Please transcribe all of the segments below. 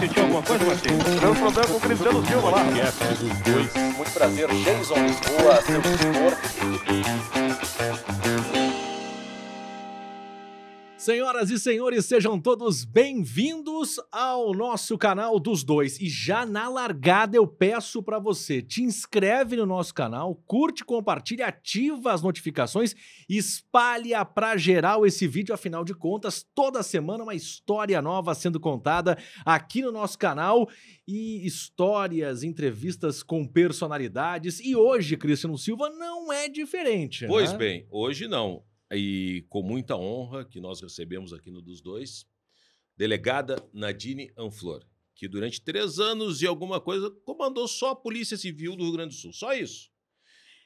Sentiu alguma coisa, Martins? Teve problema com o Cristiano Silva lá. Muito prazer, Jason Lisboa, seu tutor. Senhoras e senhores, sejam todos bem-vindos ao nosso canal dos dois. E já na largada eu peço para você, te inscreve no nosso canal, curte, compartilha, ativa as notificações, espalha para geral esse vídeo, afinal de contas, toda semana uma história nova sendo contada aqui no nosso canal e histórias, entrevistas com personalidades. E hoje, Cristiano Silva não é diferente. Pois né? bem, hoje não. E com muita honra que nós recebemos aqui no dos dois, delegada Nadine Anflor, que durante três anos e alguma coisa comandou só a Polícia Civil do Rio Grande do Sul, só isso.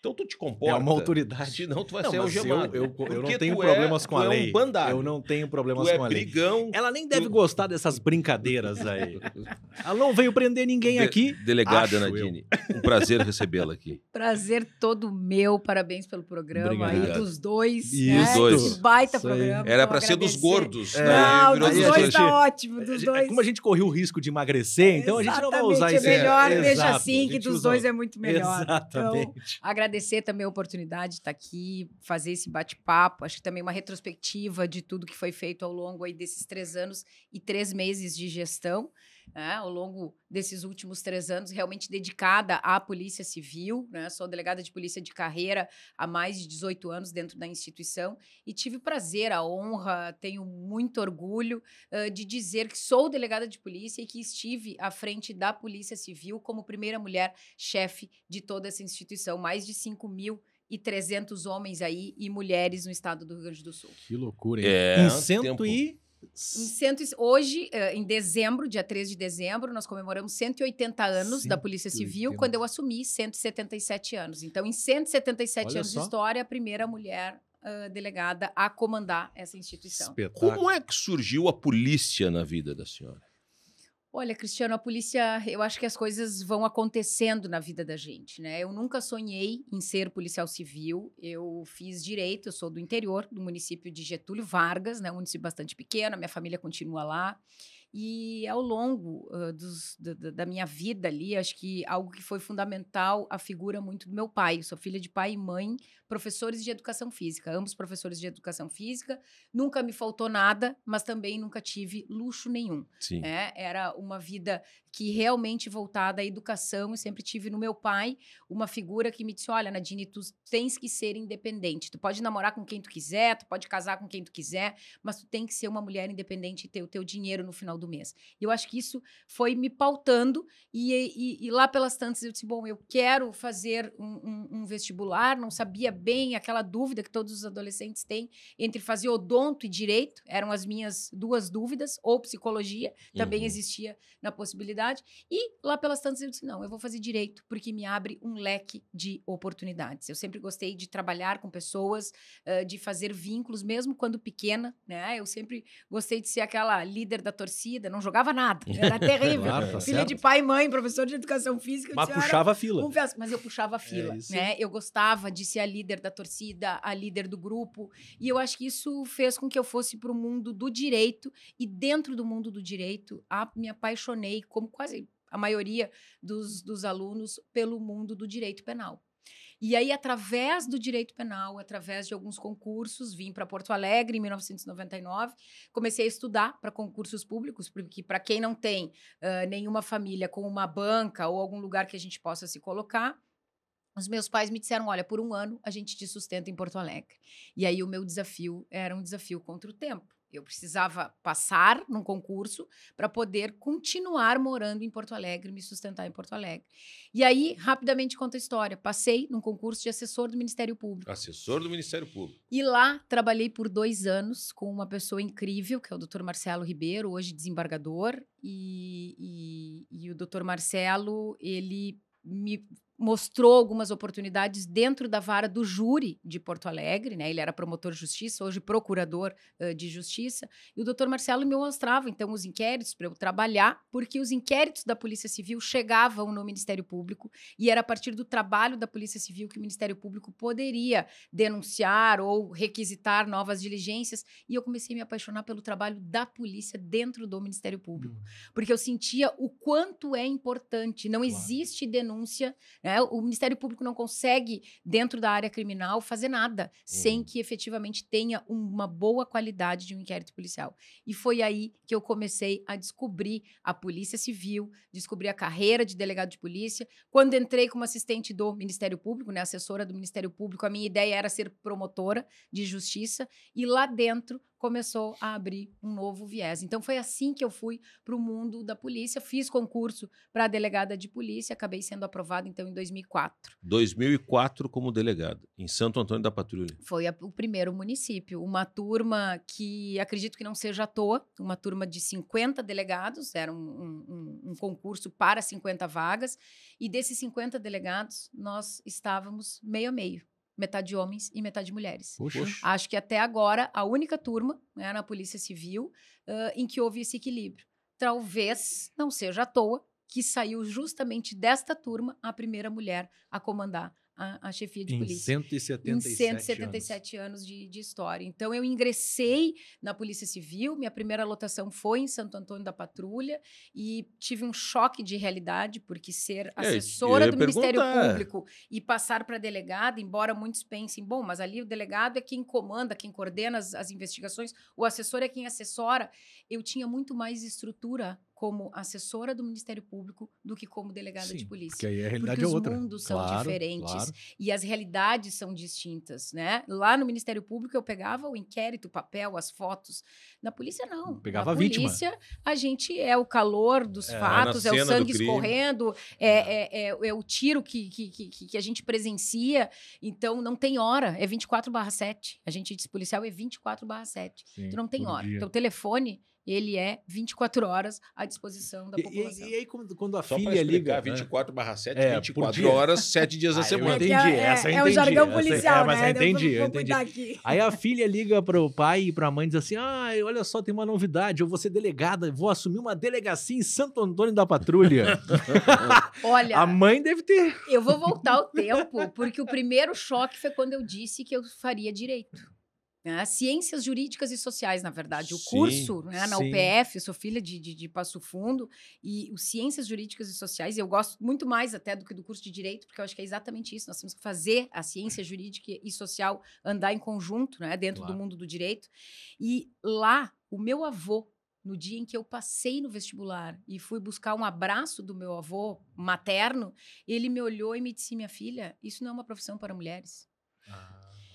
Então tu te comporta. É uma autoridade. Senão tu vai Não, ser algemado. eu, eu, eu não tenho é- problemas com tu a é lei. um bandário. Eu não tenho problemas Tu é com a lei. brigão. Ela nem deve tu- gostar dessas brincadeiras aí. Ela não veio prender ninguém De- aqui. Delegada acho eu. Nadine, um prazer recebê-la aqui. Prazer todo meu, parabéns pelo programa Obrigado. aí dos dois. Isso. né? Dos dois. Que baita Isso programa. Era então para ser dos gordos. É. né? Não, Virou dos dois gente- tá ótimo, dos dois. Como a gente correu o risco de emagrecer, então a gente não vai usar Exatamente, esse é melhor, deixa assim, que dos dois é muito melhor. Então, Exatamente. Agradecer também a oportunidade de estar aqui, fazer esse bate-papo. Acho que também uma retrospectiva de tudo que foi feito ao longo aí desses três anos e três meses de gestão. Né, ao longo desses últimos três anos, realmente dedicada à Polícia Civil. Né? Sou delegada de polícia de carreira há mais de 18 anos dentro da instituição e tive o prazer, a honra, tenho muito orgulho eh, de dizer que sou delegada de polícia e que estive à frente da Polícia Civil como primeira mulher chefe de toda essa instituição. Mais de 5.300 homens aí e mulheres no estado do Rio Grande do Sul. Que loucura, hein? É, em cento tempo. e... Em cento, hoje, eh, em dezembro, dia 13 de dezembro, nós comemoramos 180 anos da Polícia Civil, 180. quando eu assumi 177 anos. Então, em 177 Olha anos só. de história, a primeira mulher ah, delegada a comandar essa instituição. Espetáculo. Como é que surgiu a polícia na vida da senhora? Olha, Cristiano, a polícia, eu acho que as coisas vão acontecendo na vida da gente, né? Eu nunca sonhei em ser policial civil. Eu fiz direito, eu sou do interior, do município de Getúlio Vargas, né? Um município bastante pequeno, minha família continua lá. E ao longo ah, dos- da, da- da minha vida ali, acho que algo que foi fundamental, a figura muito do meu pai. Eu sou filha de pai e mãe, professores de educação física, ambos professores de educação física. Nunca me faltou nada, mas também nunca tive luxo nenhum Sim. né? Era uma vida que realmente voltada à educação. Eu sempre tive no meu pai uma figura que me disse: olha, Nadine, tu tens que ser independente. Tu pode namorar com quem tu quiser, tu pode casar com quem tu quiser, mas tu tem que ser uma mulher independente e ter o teu dinheiro no final do mês. E eu acho que isso foi me pautando. E, e- e lá pelas tantas eu disse: bom, eu quero fazer um, um- um vestibular, não sabia bem aquela dúvida que todos os adolescentes têm entre fazer odonto e direito, eram as minhas duas dúvidas, ou psicologia, também Uhum. existia na possibilidade. E lá pelas tantas eu disse: não, eu vou fazer direito, porque me abre um leque de oportunidades. Eu sempre gostei de trabalhar com pessoas, de fazer vínculos, mesmo quando pequena, né? Eu sempre gostei de ser aquela líder da torcida, não jogava nada, era terrível. Claro, tá Filha certo. de pai e mãe, professor de educação física. Mas disse, "Olha, puxava a fila. mas eu puxava a fila, isso. né? Eu gostava de ser a líder da torcida, a líder do grupo, e eu acho que isso fez com que eu fosse para o mundo do direito e dentro do mundo do direito, a, me apaixonei, como quase a maioria dos, dos alunos, pelo mundo do direito penal. E aí, através do direito penal, através de alguns concursos, vim para Porto Alegre em 1999, comecei a estudar para concursos públicos, porque para quem não tem ah, nenhuma família com uma banca ou algum lugar que a gente possa se colocar, os meus pais me disseram: olha, por um ano a gente te sustenta em Porto Alegre. E aí o meu desafio era um desafio contra o tempo. Eu precisava passar num concurso para poder continuar morando em Porto Alegre, me sustentar em Porto Alegre. E aí, rapidamente conta a história. Passei num concurso de assessor do Ministério Público. Assessor do Ministério Público. E lá trabalhei por dois anos com uma pessoa incrível, que é o Dr. Marcelo Ribeiro, hoje desembargador. E, e, e o Dr. Marcelo, ele me mostrou algumas oportunidades dentro da vara do júri de Porto Alegre, né? Ele era promotor de justiça, hoje procurador uh, de justiça. E o doutor Marcelo me mostrava, então, os inquéritos para eu trabalhar, porque os inquéritos da Polícia Civil chegavam no Ministério Público e era a partir do trabalho da Polícia Civil que o Ministério Público poderia denunciar ou requisitar novas diligências. E eu comecei a me apaixonar pelo trabalho da polícia dentro do Ministério Público, Hum. porque eu sentia o quanto é importante. Não Claro. existe denúncia né? O Ministério Público não consegue, dentro da área criminal, fazer nada sem Uhum. que efetivamente tenha uma boa qualidade de um inquérito policial. E foi aí que eu comecei a descobrir a Polícia Civil, descobrir a carreira de delegado de polícia. Quando entrei como assistente do Ministério Público, né, assessora do Ministério Público, a minha ideia era ser promotora de justiça e lá dentro começou a abrir um novo viés. Então foi assim que eu fui para o mundo da polícia, fiz concurso para delegada de polícia, acabei sendo aprovada então em 2004. 2004 como delegado, em Santo Antônio da Patrulha. Foi a- o primeiro município, uma turma que acredito que não seja à toa, uma turma de 50 delegados, era um, um- um- um concurso para 50 vagas, e desses 50 delegados nós estávamos meio a meio, metade homens e metade mulheres. Poxa. Acho que até agora a única turma né, na Polícia Civil ãh, em que houve esse equilíbrio. Talvez não seja à toa que saiu justamente desta turma a primeira mulher a comandar a, a chefia de Em polícia. 177, Em 177 anos, de, de história. Então, eu ingressei na Polícia Civil, minha primeira lotação foi em Santo Antônio da Patrulha e tive um choque de realidade, porque ser É, assessora ia do Ministério. Público e passar para delegada, embora muitos pensem, bom, mas ali o delegado é quem comanda, quem coordena as, as investigações, o assessor é quem assessora. Eu tinha muito mais estrutura como assessora do Ministério Público do que como delegada de Sim, polícia. Porque aí a realidade Porque é os outra. mundos são Claro, diferentes claro. e as realidades são distintas, né? Lá no Ministério Público eu pegava o inquérito, o papel, as fotos. Na polícia não. Pegava Na a vítima. polícia a gente é o calor dos É, fatos, é o sangue escorrendo, é, é, é- é o tiro que, que, que, que a gente presencia. Então não tem hora, é 24/7. A gente diz policial é 24/7. Sim, Tu não tem hora. dia. Teu telefone ele é 24 horas à disposição da E, população. e- e aí, quando, quando a Só filha liga. explicar, né? 24 barra 7, É, por 24 dia. horas, 7 dias da Ah, eu semana. entendi, É é- essa eu é, entendi. o jargão essa- policial, é, mas né? eu entendi, vou, eu vou entendi. aqui. Aí a filha liga pro pai e pra mãe e diz assim: Ah, olha só, tem uma novidade. Eu vou ser delegada, vou assumir uma delegacia em Santo Antônio da Patrulha. Olha, a mãe deve ter. Eu vou voltar ao tempo, porque o primeiro choque foi quando eu disse que eu faria direito. Né? Ciências jurídicas e sociais, na verdade. O Sim, curso né, na sim. UPF, eu sou filha de, de, de Passo Fundo, e o Ciências Jurídicas e Sociais, eu gosto muito mais até do que do curso de Direito, porque eu acho que é exatamente isso. Nós temos que fazer a ciência jurídica e social andar em conjunto, né, dentro Claro. do mundo do direito. E lá, o meu avô, no dia em que eu passei no vestibular e fui buscar um abraço do meu avô materno, ele me olhou e me disse: Minha filha, isso não é uma profissão para mulheres.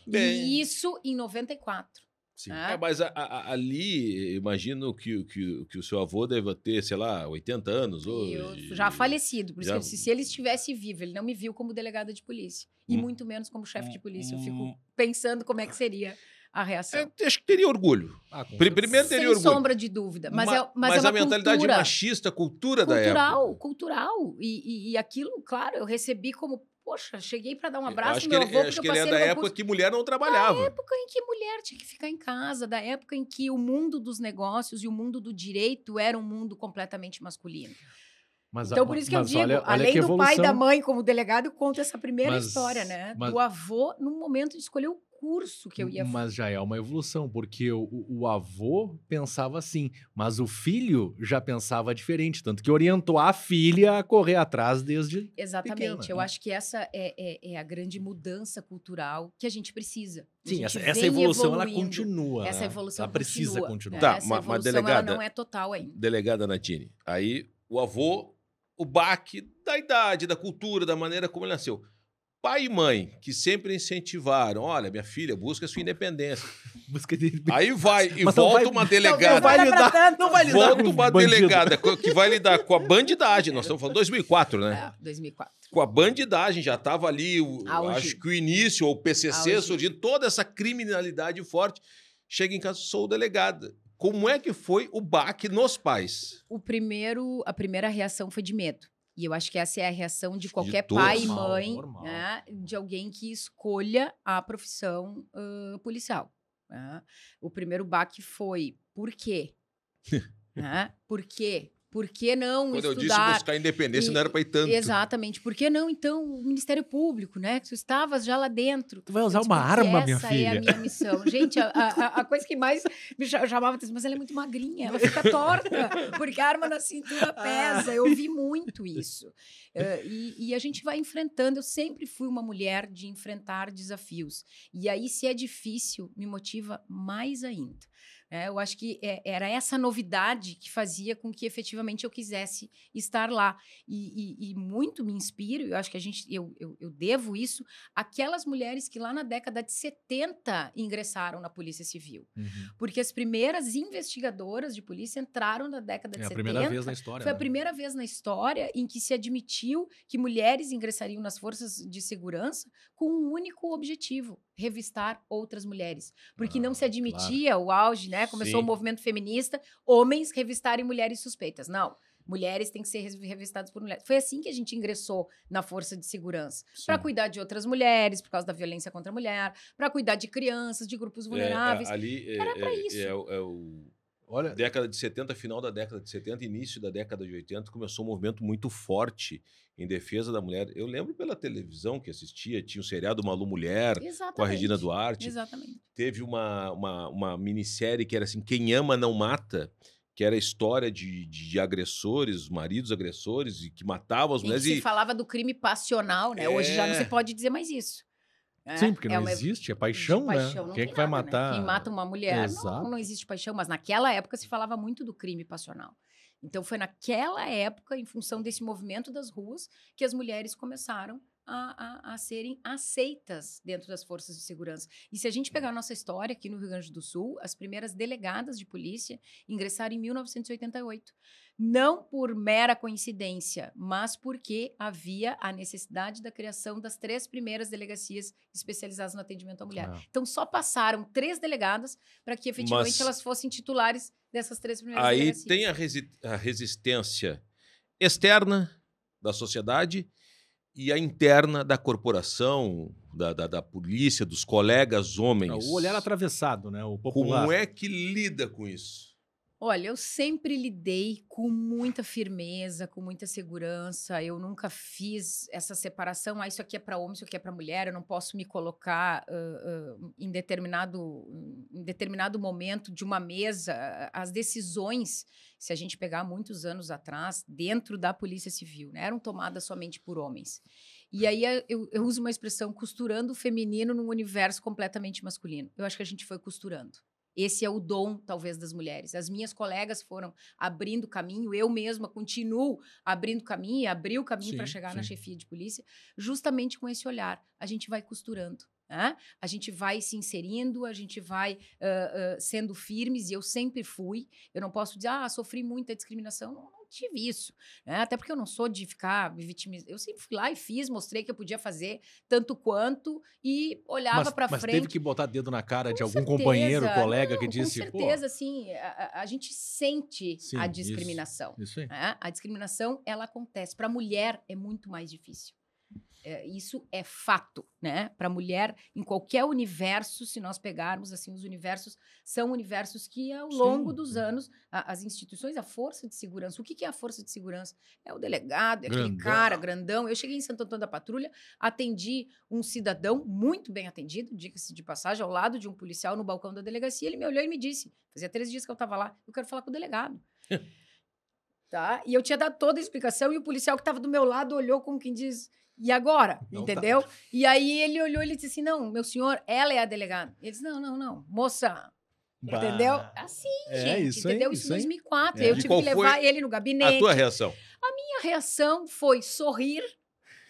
Bem. E isso em 94. Sim. né? É, mas a- a- ali, imagino que, o- que, que o seu avô deva ter, sei lá, 80 anos hoje. eu já falecido, por isso já- que eu disse, se ele estivesse vivo, ele não me viu como delegada de polícia. E Hum. muito menos como chefe de polícia. Eu Hum. fico pensando como é que seria a reação. É, acho que teria orgulho. Ah, primeiro Sem teria orgulho. sombra de dúvida. Mas, Ma- é, mas, é uma a mentalidade cultura. machista, cultura da época. cultural, cultural. E, e, e aquilo, claro, eu recebi como, poxa, cheguei para dar um abraço acho no que meu ele, avô, acho porque que eu ele é passei da no época concurso. que mulher não trabalhava. Da época em que mulher tinha que ficar em casa, da época em que o mundo dos negócios e o mundo do direito era um mundo completamente masculino. Mas Então, por isso que eu digo, olha- olha além do pai e da evolução. mãe como delegado, eu conto essa primeira Mas- história, né? mas- Do avô, no momento de escolher o curso que eu ia fazer. Mas já é uma evolução, porque o, o- avô pensava assim, mas o filho já pensava diferente, tanto que orientou a filha a correr atrás desde. Exatamente. pequena, eu né? acho que essa é, é- é a grande mudança cultural que a gente precisa. Sim, gente essa, essa evolução ela evoluindo. continua. Essa né? evolução ela precisa continua, continuar. né? Tá, Essa ma- mas evolução delegada- ela não é total ainda. Delegada Natine. Aí o avô, o baque da idade, da cultura, da maneira como ele nasceu. Pai e mãe, que sempre incentivaram, olha, minha filha, busca a sua independência. Busca de... Aí vai e Mas não volta vai- uma Não delegada. vai olha pra lidar- tanto. não vai lidar Volta uma bandido. delegada que vai lidar com a bandidagem. Nós estamos falando 2004, né? É, 2004. Com a bandidagem, já estava ali, o- acho que o início, ou o PCC Auge. surgindo, toda essa criminalidade forte. Chega em casa, sou delegada. Como é que foi o baque nos pais? O primeiro, a primeira reação foi de medo. E eu acho que essa é a reação de qualquer todos. pai e mãe, normal. né, de alguém que escolha a profissão ãh, policial. né? O primeiro baque foi por quê? Né? Por quê? Por que não Quando eu disse estudar? buscar independência, E- não era para ir tanto. Exatamente. Por que não, então, o Ministério Público, né? Que tu estavas já lá dentro. Tu vai usar disse, uma "Porque arma, minha essa filha. é a minha missão. Gente, a, a- a coisa que mais me cha- chamava atenção, mas ela é muito magrinha, ela fica torta, porque a arma na cintura pesa. Eu vi muito isso. Eh, e, e a gente vai enfrentando. Eu sempre fui uma mulher de enfrentar desafios. E aí, se é difícil, me motiva mais ainda. É, eu acho que é- era essa novidade que fazia com que efetivamente eu quisesse estar lá. E, e- e muito me inspiro, eu acho que a gente, eu, eu, eu devo isso àquelas mulheres que lá na década de 70 ingressaram na Polícia Civil. Uhum. Porque as primeiras investigadoras de polícia entraram na década de É a 70. primeira vez na história. Foi a né? primeira vez na história em que se admitiu que mulheres ingressariam nas forças de segurança com um único objetivo: revistar outras mulheres. Porque não se Ah, admitia o auge, né? Começou Sim. o movimento feminista, homens revistarem mulheres suspeitas. Não. Mulheres têm que ser revistadas por mulheres. Foi assim que a gente ingressou na força de segurança. Para cuidar de outras mulheres, por causa da violência contra a mulher, para cuidar de crianças, de grupos É, vulneráveis. ali é, Era pra é- isso. é é o Olha, década de 70, final da década de 70, início da década de 80, começou um movimento muito forte em defesa da mulher. Eu lembro pela televisão que assistia, tinha o seriado Malu Mulher, Exatamente. com a Regina Duarte. Exatamente. Teve uma, uma, uma minissérie que era assim, Quem Ama Não Mata, que era a história de, de agressores, maridos agressores, e que matavam as mulheres. se E, falava do crime passional, né? Hoje já não É. se pode dizer mais isso. Né? sim, porque É não uma- existe, é paixão, paixão né? não Quem é que vai nada, né? matar? Quem mata uma mulher, não, não existe paixão. Mas naquela época se falava muito do crime passional. Então foi naquela época, em função desse movimento das ruas, que as mulheres começaram a, a- a serem aceitas dentro das forças de segurança. E se a gente pegar a nossa história aqui no Rio Grande do Sul, as primeiras delegadas de polícia ingressaram em 1988. Não por mera coincidência, mas porque havia a necessidade da criação das três primeiras delegacias especializadas no atendimento à mulher. Ah. Então só passaram três delegadas para que efetivamente Mas- elas fossem titulares dessas três primeiras aí delegacias. tem a, resi- a resistência externa da sociedade e a interna da corporação, da, da, da polícia, dos colegas homens. O olhar atravessado, né? O popular. Como é que lida com isso? Olha, eu sempre lidei com muita firmeza, com muita segurança. Eu nunca fiz essa separação. Ah, isso aqui é para homem, isso aqui é para mulher. Eu não posso me colocar ah, ah, em, determinado, em determinado momento de uma mesa. As decisões, se a gente pegar muitos anos atrás, dentro da Polícia Civil, né, eram tomadas somente por homens. E aí eh, eu, eu uso uma expressão costurando o feminino num universo completamente masculino. Eu acho que a gente foi costurando. Esse é o dom, talvez, das mulheres. As minhas colegas foram abrindo caminho, eu mesma continuo abrindo caminho e abri o caminho para Sim, chegar na sim. chefia de polícia, justamente com esse olhar. A gente vai costurando. Né? A gente vai se inserindo, a gente vai ah, ah, sendo firmes, e eu sempre fui. Eu não posso dizer, ah, sofri muita discriminação. Não, não tive isso. né? Até porque eu não sou de ficar me vitimizando. Eu sempre fui lá e fiz, mostrei que eu podia fazer tanto quanto e olhava mas, para mas frente. teve que botar dedo na cara de Com algum certeza. companheiro, colega que Não, disse, Com certeza, sim. A, a- gente sente Sim, a isso. discriminação. isso aí. né? A discriminação, ela acontece. Para a mulher, é muito mais difícil. É, isso é fato, né? Para a mulher, em qualquer universo, se nós pegarmos assim, os universos são universos que, ao Sim, longo dos sim. anos, a- as instituições, a força de segurança. O que, que é a força de segurança? É o delegado, é aquele Grandão. cara grandão. Eu cheguei em Santo Antônio da Patrulha, atendi um cidadão muito bem atendido, diga-se de passagem, ao lado de um policial no balcão da delegacia. Ele me olhou e me disse: fazia três dias que eu estava lá, eu quero falar com o delegado. tá? E eu tinha dado toda a explicação e o policial que estava do meu lado olhou como quem diz. E agora? Não tá. Entendeu? E aí ele olhou e disse assim: não, meu senhor, ela é a delegada. Ele disse: não, não, não, moça. Bah. Entendeu? Assim, É, gente. isso entendeu? Isso isso em aí. 2004. É. Eu E tive que levar ele no gabinete A tua reação? minha reação foi sorrir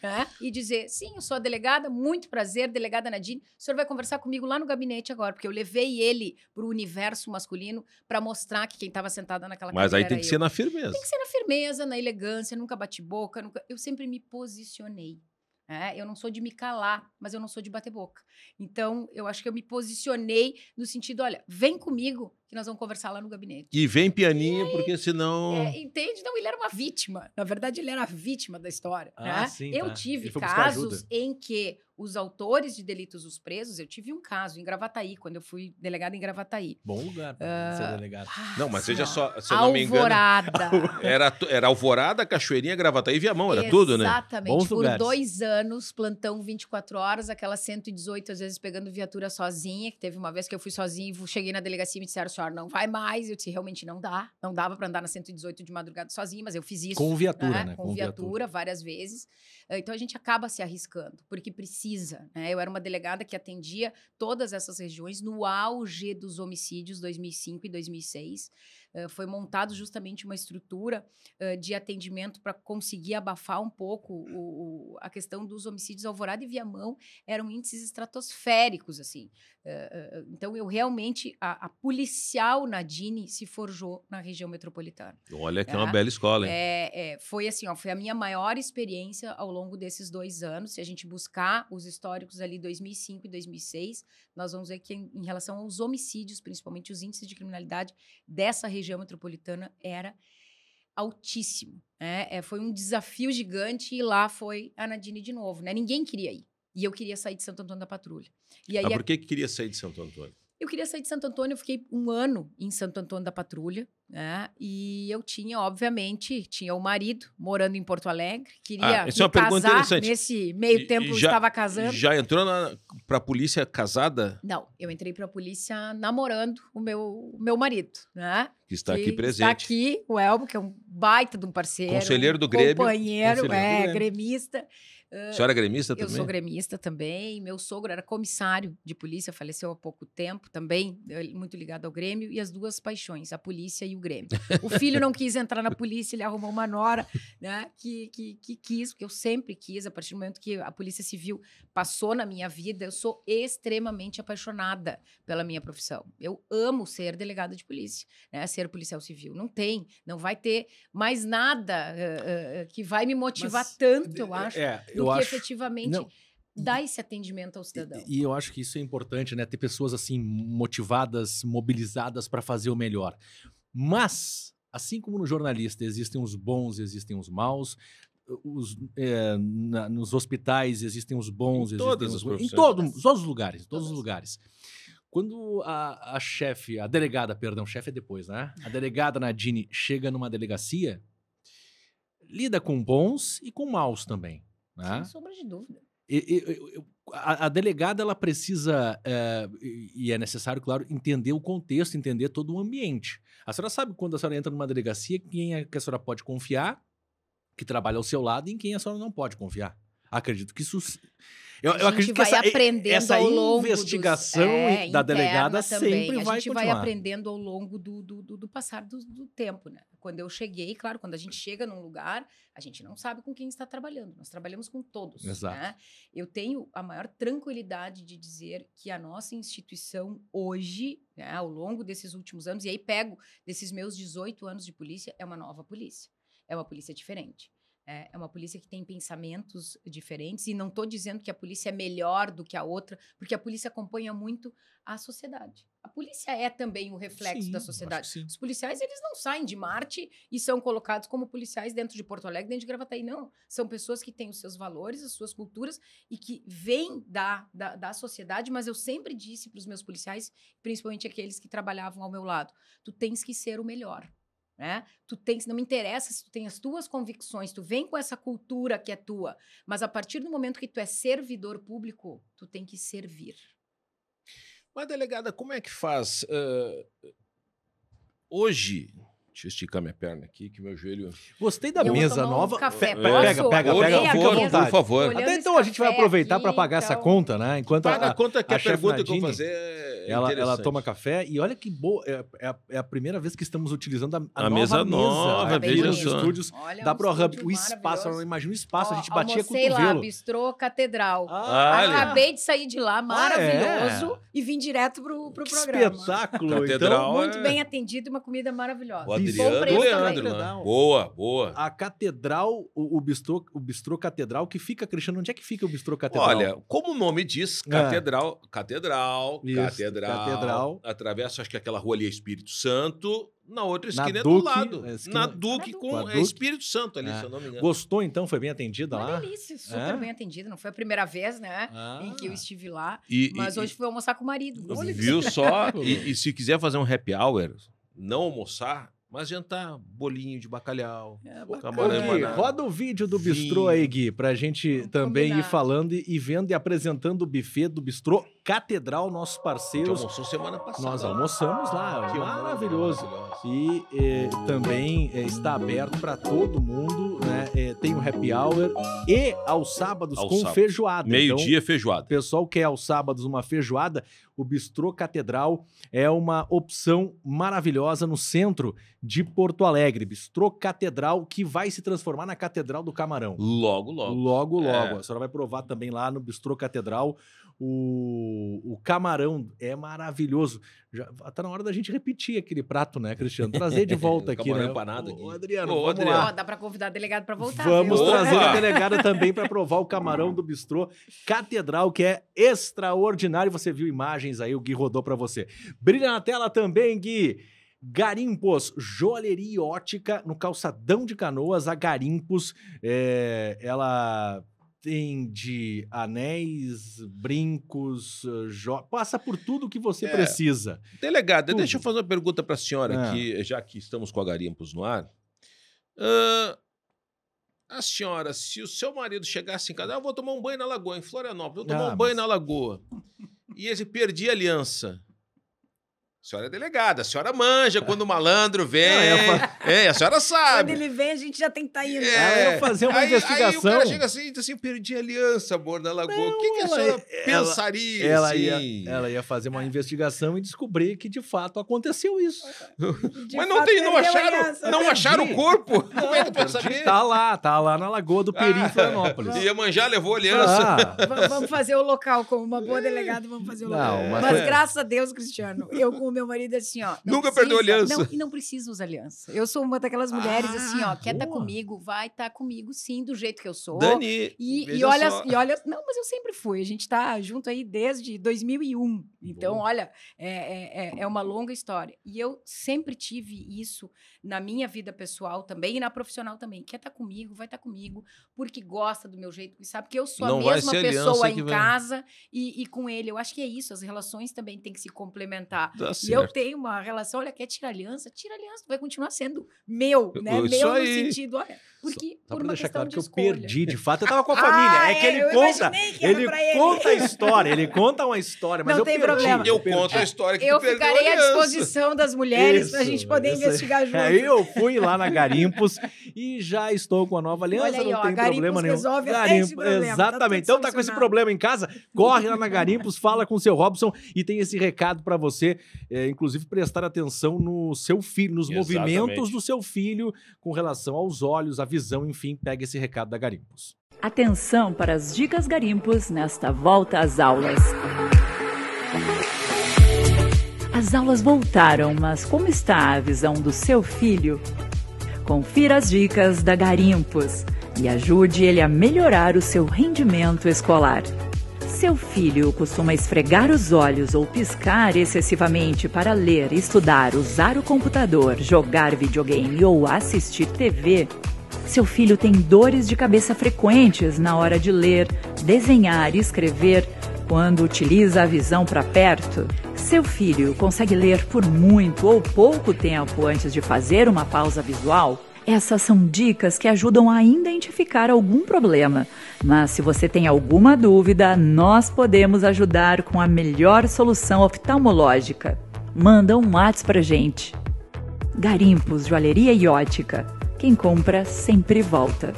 né, e dizer: sim, eu sou a delegada, muito prazer, delegada Nadine. O senhor vai conversar comigo lá no gabinete agora, porque eu levei ele para o universo masculino para mostrar que quem estava sentada naquela Mas aí tem que eu. ser na firmeza. Tem que ser na firmeza, na elegância, nunca bate boca, nunca... eu sempre me posicionei. Né? eu não sou de me calar, mas eu não sou de bater boca. Então, eu acho que eu me posicionei no sentido: olha, vem comigo, que nós vamos conversar lá no gabinete. E vem pianinho, porque senão. É, entende? Não, ele era uma vítima. Na verdade, ele era a vítima da história. Ah, né? sim, eu tá. tive casos em que os autores de delitos, os presos, eu tive um caso em Gravataí, quando eu fui delegada em Gravataí. Bom lugar pra ser delegado. Não, mas ó, só, se eu não me engano. Alvorada. Era, era Alvorada, Cachoeirinha, Gravataí e Viamão, era tudo, né? Exatamente. Por lugares. dois anos, plantão 24 horas, aquela 118, às vezes pegando viatura sozinha, que teve uma vez que eu fui sozinha e cheguei na delegacia e me disseram, senhora, não vai mais. Eu disse, realmente não dá. Não dava para andar na 118 de madrugada sozinha, mas eu fiz isso. Com viatura, né? Com, viatura, várias vezes. Eh, Então a gente acaba se arriscando, porque precisa. Né? Eu era uma delegada que atendia todas essas regiões no auge dos homicídios 2005 e 2006. Foi montado justamente uma estrutura de atendimento para conseguir abafar um pouco o- o- a questão dos homicídios Alvorada e Viamão eram índices estratosféricos assim então eu realmente a, a policial Nadine se forjou na região metropolitana Olha que é uma É. bela escola, hein? é, é, foi assim, ó, foi a minha maior experiência ao longo desses dois anos. Se a gente buscar os históricos ali 2005 e 2006, nós vamos ver que em, em relação aos homicídios, principalmente os índices de criminalidade dessa região metropolitana era altíssimo. né? É, foi um desafio gigante e lá foi a Nadine de novo, né? Ninguém queria ir. E eu queria sair de Santo Antônio da Patrulha. E aí Ah, por que que queria sair de Santo Antônio? eu queria sair de Santo Antônio, eu fiquei um ano em Santo Antônio da Patrulha, né? E eu tinha, obviamente, tinha o marido morando em Porto Alegre, queria Ah, isso é uma pergunta casar interessante. nesse meio tempo e já- estava casando. Já entrou na, pra polícia casada, Não, eu entrei para a polícia namorando o meu, o meu marido, né? que está que aqui Está presente. aqui, o Elbo, que é um baita de um parceiro. Conselheiro um do Grêmio. Companheiro, Conselheiro do é, Grêmio. gremista. A senhora é gremista Eu também? sou gremista também. Meu sogro era comissário de polícia, faleceu há pouco tempo também, muito ligado ao Grêmio. E as duas paixões, a polícia e o Grêmio. O filho não quis entrar na polícia, ele arrumou uma nora né, que, que, que quis, porque eu sempre quis, a partir do momento que a Polícia Civil passou na minha vida, eu sou extremamente apaixonada pela minha profissão. Eu amo ser delegada de polícia, né, ser policial civil. Não tem, não vai ter mais nada eh, eh, que vai me motivar Mas, tanto, eu acho É, do eu que acho. efetivamente Não. dar esse atendimento ao cidadão. E, e eu acho que isso é importante, né? Ter pessoas assim motivadas, mobilizadas para fazer o melhor. Mas, assim como no jornalista existem os bons, existem os maus. Os, é, na- nos hospitais existem os bons, Em existem todas os as. Em profissões. todo, todos os lugares, em todos os lugares. Quando a, a chefe, a delegada, perdão, chefe é depois, né? A delegada Nadine chega numa delegacia, lida com bons e com maus também. Né? Sem sombra de dúvida. E- e- a, a delegada ela precisa é, e e é necessário, claro, entender o contexto, entender todo o ambiente. A senhora sabe quando a senhora entra numa delegacia quem é que a senhora pode confiar, que trabalha ao seu lado, e em quem a senhora não pode confiar. Acredito que isso. Eu, a eu gente acredito que vai essa, aprendendo essa longo dos- investigação é, da delegada também. sempre a vai gente continuar. vai aprendendo ao longo do, do, do- do passar do, do tempo, né? Quando eu cheguei, claro, quando a gente chega num lugar, a gente não sabe com quem está trabalhando. Nós trabalhamos com todos. Exato. né? Eu tenho a maior tranquilidade de dizer que a nossa instituição hoje, né, ao longo desses últimos anos, e aí pego desses meus 18 anos de polícia, é uma nova polícia. É uma polícia diferente. É é uma polícia que tem pensamentos diferentes, e não estou dizendo que a polícia é melhor do que a outra, porque a polícia acompanha muito a sociedade. A polícia é também o reflexo Sim, da sociedade. Os policiais, eles não saem de Marte e são colocados como policiais dentro de Porto Alegre, dentro de Gravataí, não. São pessoas que têm os seus valores, as suas culturas e que vêm da, da, da sociedade, mas eu sempre disse para os meus policiais, principalmente aqueles que trabalhavam ao meu lado, tu tens que ser o melhor. Né? Tu tens, não me interessa se tu tem as tuas convicções, tu vem com essa cultura que é tua, mas a partir do momento que tu é servidor público, tu tem que servir. Mas, delegada, como é que faz? ah, hoje, deixa eu esticar minha perna aqui, que meu joelho. Gostei da Eu mesa tomar um nova. café. Pe- pega, pega, Posso? pega, favor, mesa. por favor. Olhando Até então a gente vai aproveitar para pagar essa então- conta, né? Enquanto Paga a, a conta que a a, pergunta que eu vou Nadine, fazer é ela, ela toma café e olha que boa. É, é a, é a primeira vez que estamos utilizando a, a A nova mesa nova, veja só. estúdios Olha, da um ProHub. O espaço, maravilhoso. imagina o espaço, a gente batia almocei lá, cotovelo. bistrô catedral. Ah. Acabei de sair de lá, maravilhoso, é? e vim direto pro, programa. espetáculo. Catedral. Então, Muito é- bem atendido e uma comida maravilhosa. Adriano e Leandro. Né? Boa, boa. A catedral, o, o, bistrô, o bistrô catedral que fica, Cristiano, onde é que fica o bistrô catedral? Olha, como o nome diz, catedral, catedral, Isso, catedral, catedral. Atravessa, acho que aquela rua ali é Espírito Santo, na outra Na esquina é Duque, do lado. é, esquina- Na Duque Na com Com é Duque. Espírito Santo ali, É. se eu não me engano. Gostou então? Foi bem atendida Uma lá? delícia, super É? bem atendida. Não foi a primeira vez, né? Ah. Em que eu estive lá. E, Mas e- hoje fui almoçar com o marido. Viu só? E, e se quiser fazer um happy hour, não almoçar, mas jantar bolinho de bacalhau. É. Camarão Gui, roda o vídeo do Vinho. bistrô aí, Gui, pra gente Vamos também ir combinar. falando e, e vendo e apresentando o buffet do bistrô Catedral, nossos A gente parceiros. almoçou semana passada. Nós almoçamos lá, Que maravilhoso. maravilhoso. E eh, também eh, está aberto para todo mundo, né? Eh, tem o happy hour e aos sábados Aos com sábados. feijoada. Meio-dia, Então, feijoada. o pessoal quer aos sábados uma feijoada, o Bistrô Catedral é uma opção maravilhosa no centro de Porto Alegre. Bistrô Catedral, que vai se transformar na Catedral do Camarão. Logo, logo. Logo, logo. É. A senhora vai provar também lá no Bistrô Catedral. O, o camarão é maravilhoso. Já tá na hora da gente repetir aquele prato, né, Cristiano? Trazer de volta aqui, né? empanado aqui. ô, Adriano, Ô, vamos Adriano. lá. Ó, dá pra convidar o delegado pra voltar. Vamos viu? trazer a delegada também para provar o camarão do bistrô Catedral, que é extraordinário. Você viu imagens aí, o Gui rodou para você. Brilha na tela também, Gui. Garimpos, joalheria ótica no calçadão de canoas. A Garimpos, é, ela tem de anéis, brincos, eh, jo... passa por tudo que você É. precisa. Delegada, Tudo. deixa eu fazer uma pergunta para a senhora Ah. aqui, já que estamos com a Garimpos no ar. Ah, a senhora, se o seu marido chegasse em casa, ah, eu vou tomar um banho na lagoa, em Florianópolis, vou tomar Ah, um banho mas- na lagoa, e ele perdia a aliança. A senhora é delegada, a senhora manja quando o malandro vem. Não, eu É, a senhora Quando sabe. ele vem, a gente já tem que estar indo. Ela ia fazer uma aí, Aí o investigação. cara chega assim e diz assim: perdi a aliança, amor, na lagoa. o que, que a senhora ela- pensaria? Ela assim? ia, ela ia fazer uma investigação e descobrir que de fato aconteceu isso. De Mas não, tem, não a acharam, não acharam o corpo? Como é que Perdi. saber? Tá lá, tá lá na Lagoa do Peri, Ah, Florianópolis. Iemanjá levou a aliança. Ah, Va- Vamos fazer o local, como uma boa delegada, vamos fazer o Não, local. mas Mas, graças a Deus, Cristiano, eu com meu marido assim, ó. Nunca perdeu aliança. Não, e não precisa usar aliança. Eu sou uma daquelas mulheres Ah, assim, ó, quer estar boa. comigo, vai estar comigo sim, do jeito que eu sou. Dani, E, e olha, só. e olha, não, mas eu sempre fui. A gente tá junto aí desde 2001. Então, Boa. olha, é, é, é- é uma longa história. E eu sempre tive isso na minha vida pessoal também e na profissional também. Quer estar comigo, vai estar comigo, porque gosta do meu jeito e sabe que eu sou a mesma pessoa em casa e, e com ele. Eu acho que é isso. As relações também têm que se complementar. Tá E eu certo. tenho uma relação, olha, quer tirar aliança? Tira aliança, vai continuar sendo meu, né? Isso meu no aí. sentido, olha, porque só por pra uma deixar claro de que eu escolha. perdi, de fato. Eu tava com a família. Ah, é que é, ele eu conta. que era Ele pra ele. conta a história, ele conta uma história, mas Não eu tem perdi, problema. Eu perdi. conto a história que Eu tu perdeu a ficarei à disposição das mulheres para a gente poder isso investigar junto. Aí eu fui lá na Garimpos e já estou com a nova aliança, Olha aí, não ó, tem Garimpos problema nenhum. resolve até esse problema, tá Exatamente. tudo então tá com esse problema em casa, corre lá na Garimpos, fala com o seu Robson e tem esse recado para você, é, inclusive prestar atenção no seu filho, nos Exatamente. movimentos do seu filho com relação aos olhos, a visão, enfim, pega esse recado da Garimpos. Atenção para as dicas garimpos nesta volta às aulas. As aulas voltaram, mas como está a visão do seu filho? Confira as dicas da Garimpos e ajude ele a melhorar o seu rendimento escolar. Seu filho costuma esfregar os olhos ou piscar excessivamente para ler, estudar, usar o computador, jogar videogame ou assistir TV? Seu filho tem dores de cabeça frequentes na hora de ler, desenhar e escrever quando utiliza a visão para perto? Seu filho consegue ler por muito ou pouco tempo antes de fazer uma pausa visual? Essas são dicas que ajudam a identificar algum problema. Mas se você tem alguma dúvida, nós podemos ajudar com a melhor solução oftalmológica. Manda um WhatsApp pra gente. Garimpos, Joalheria e Ótica. Quem compra sempre volta.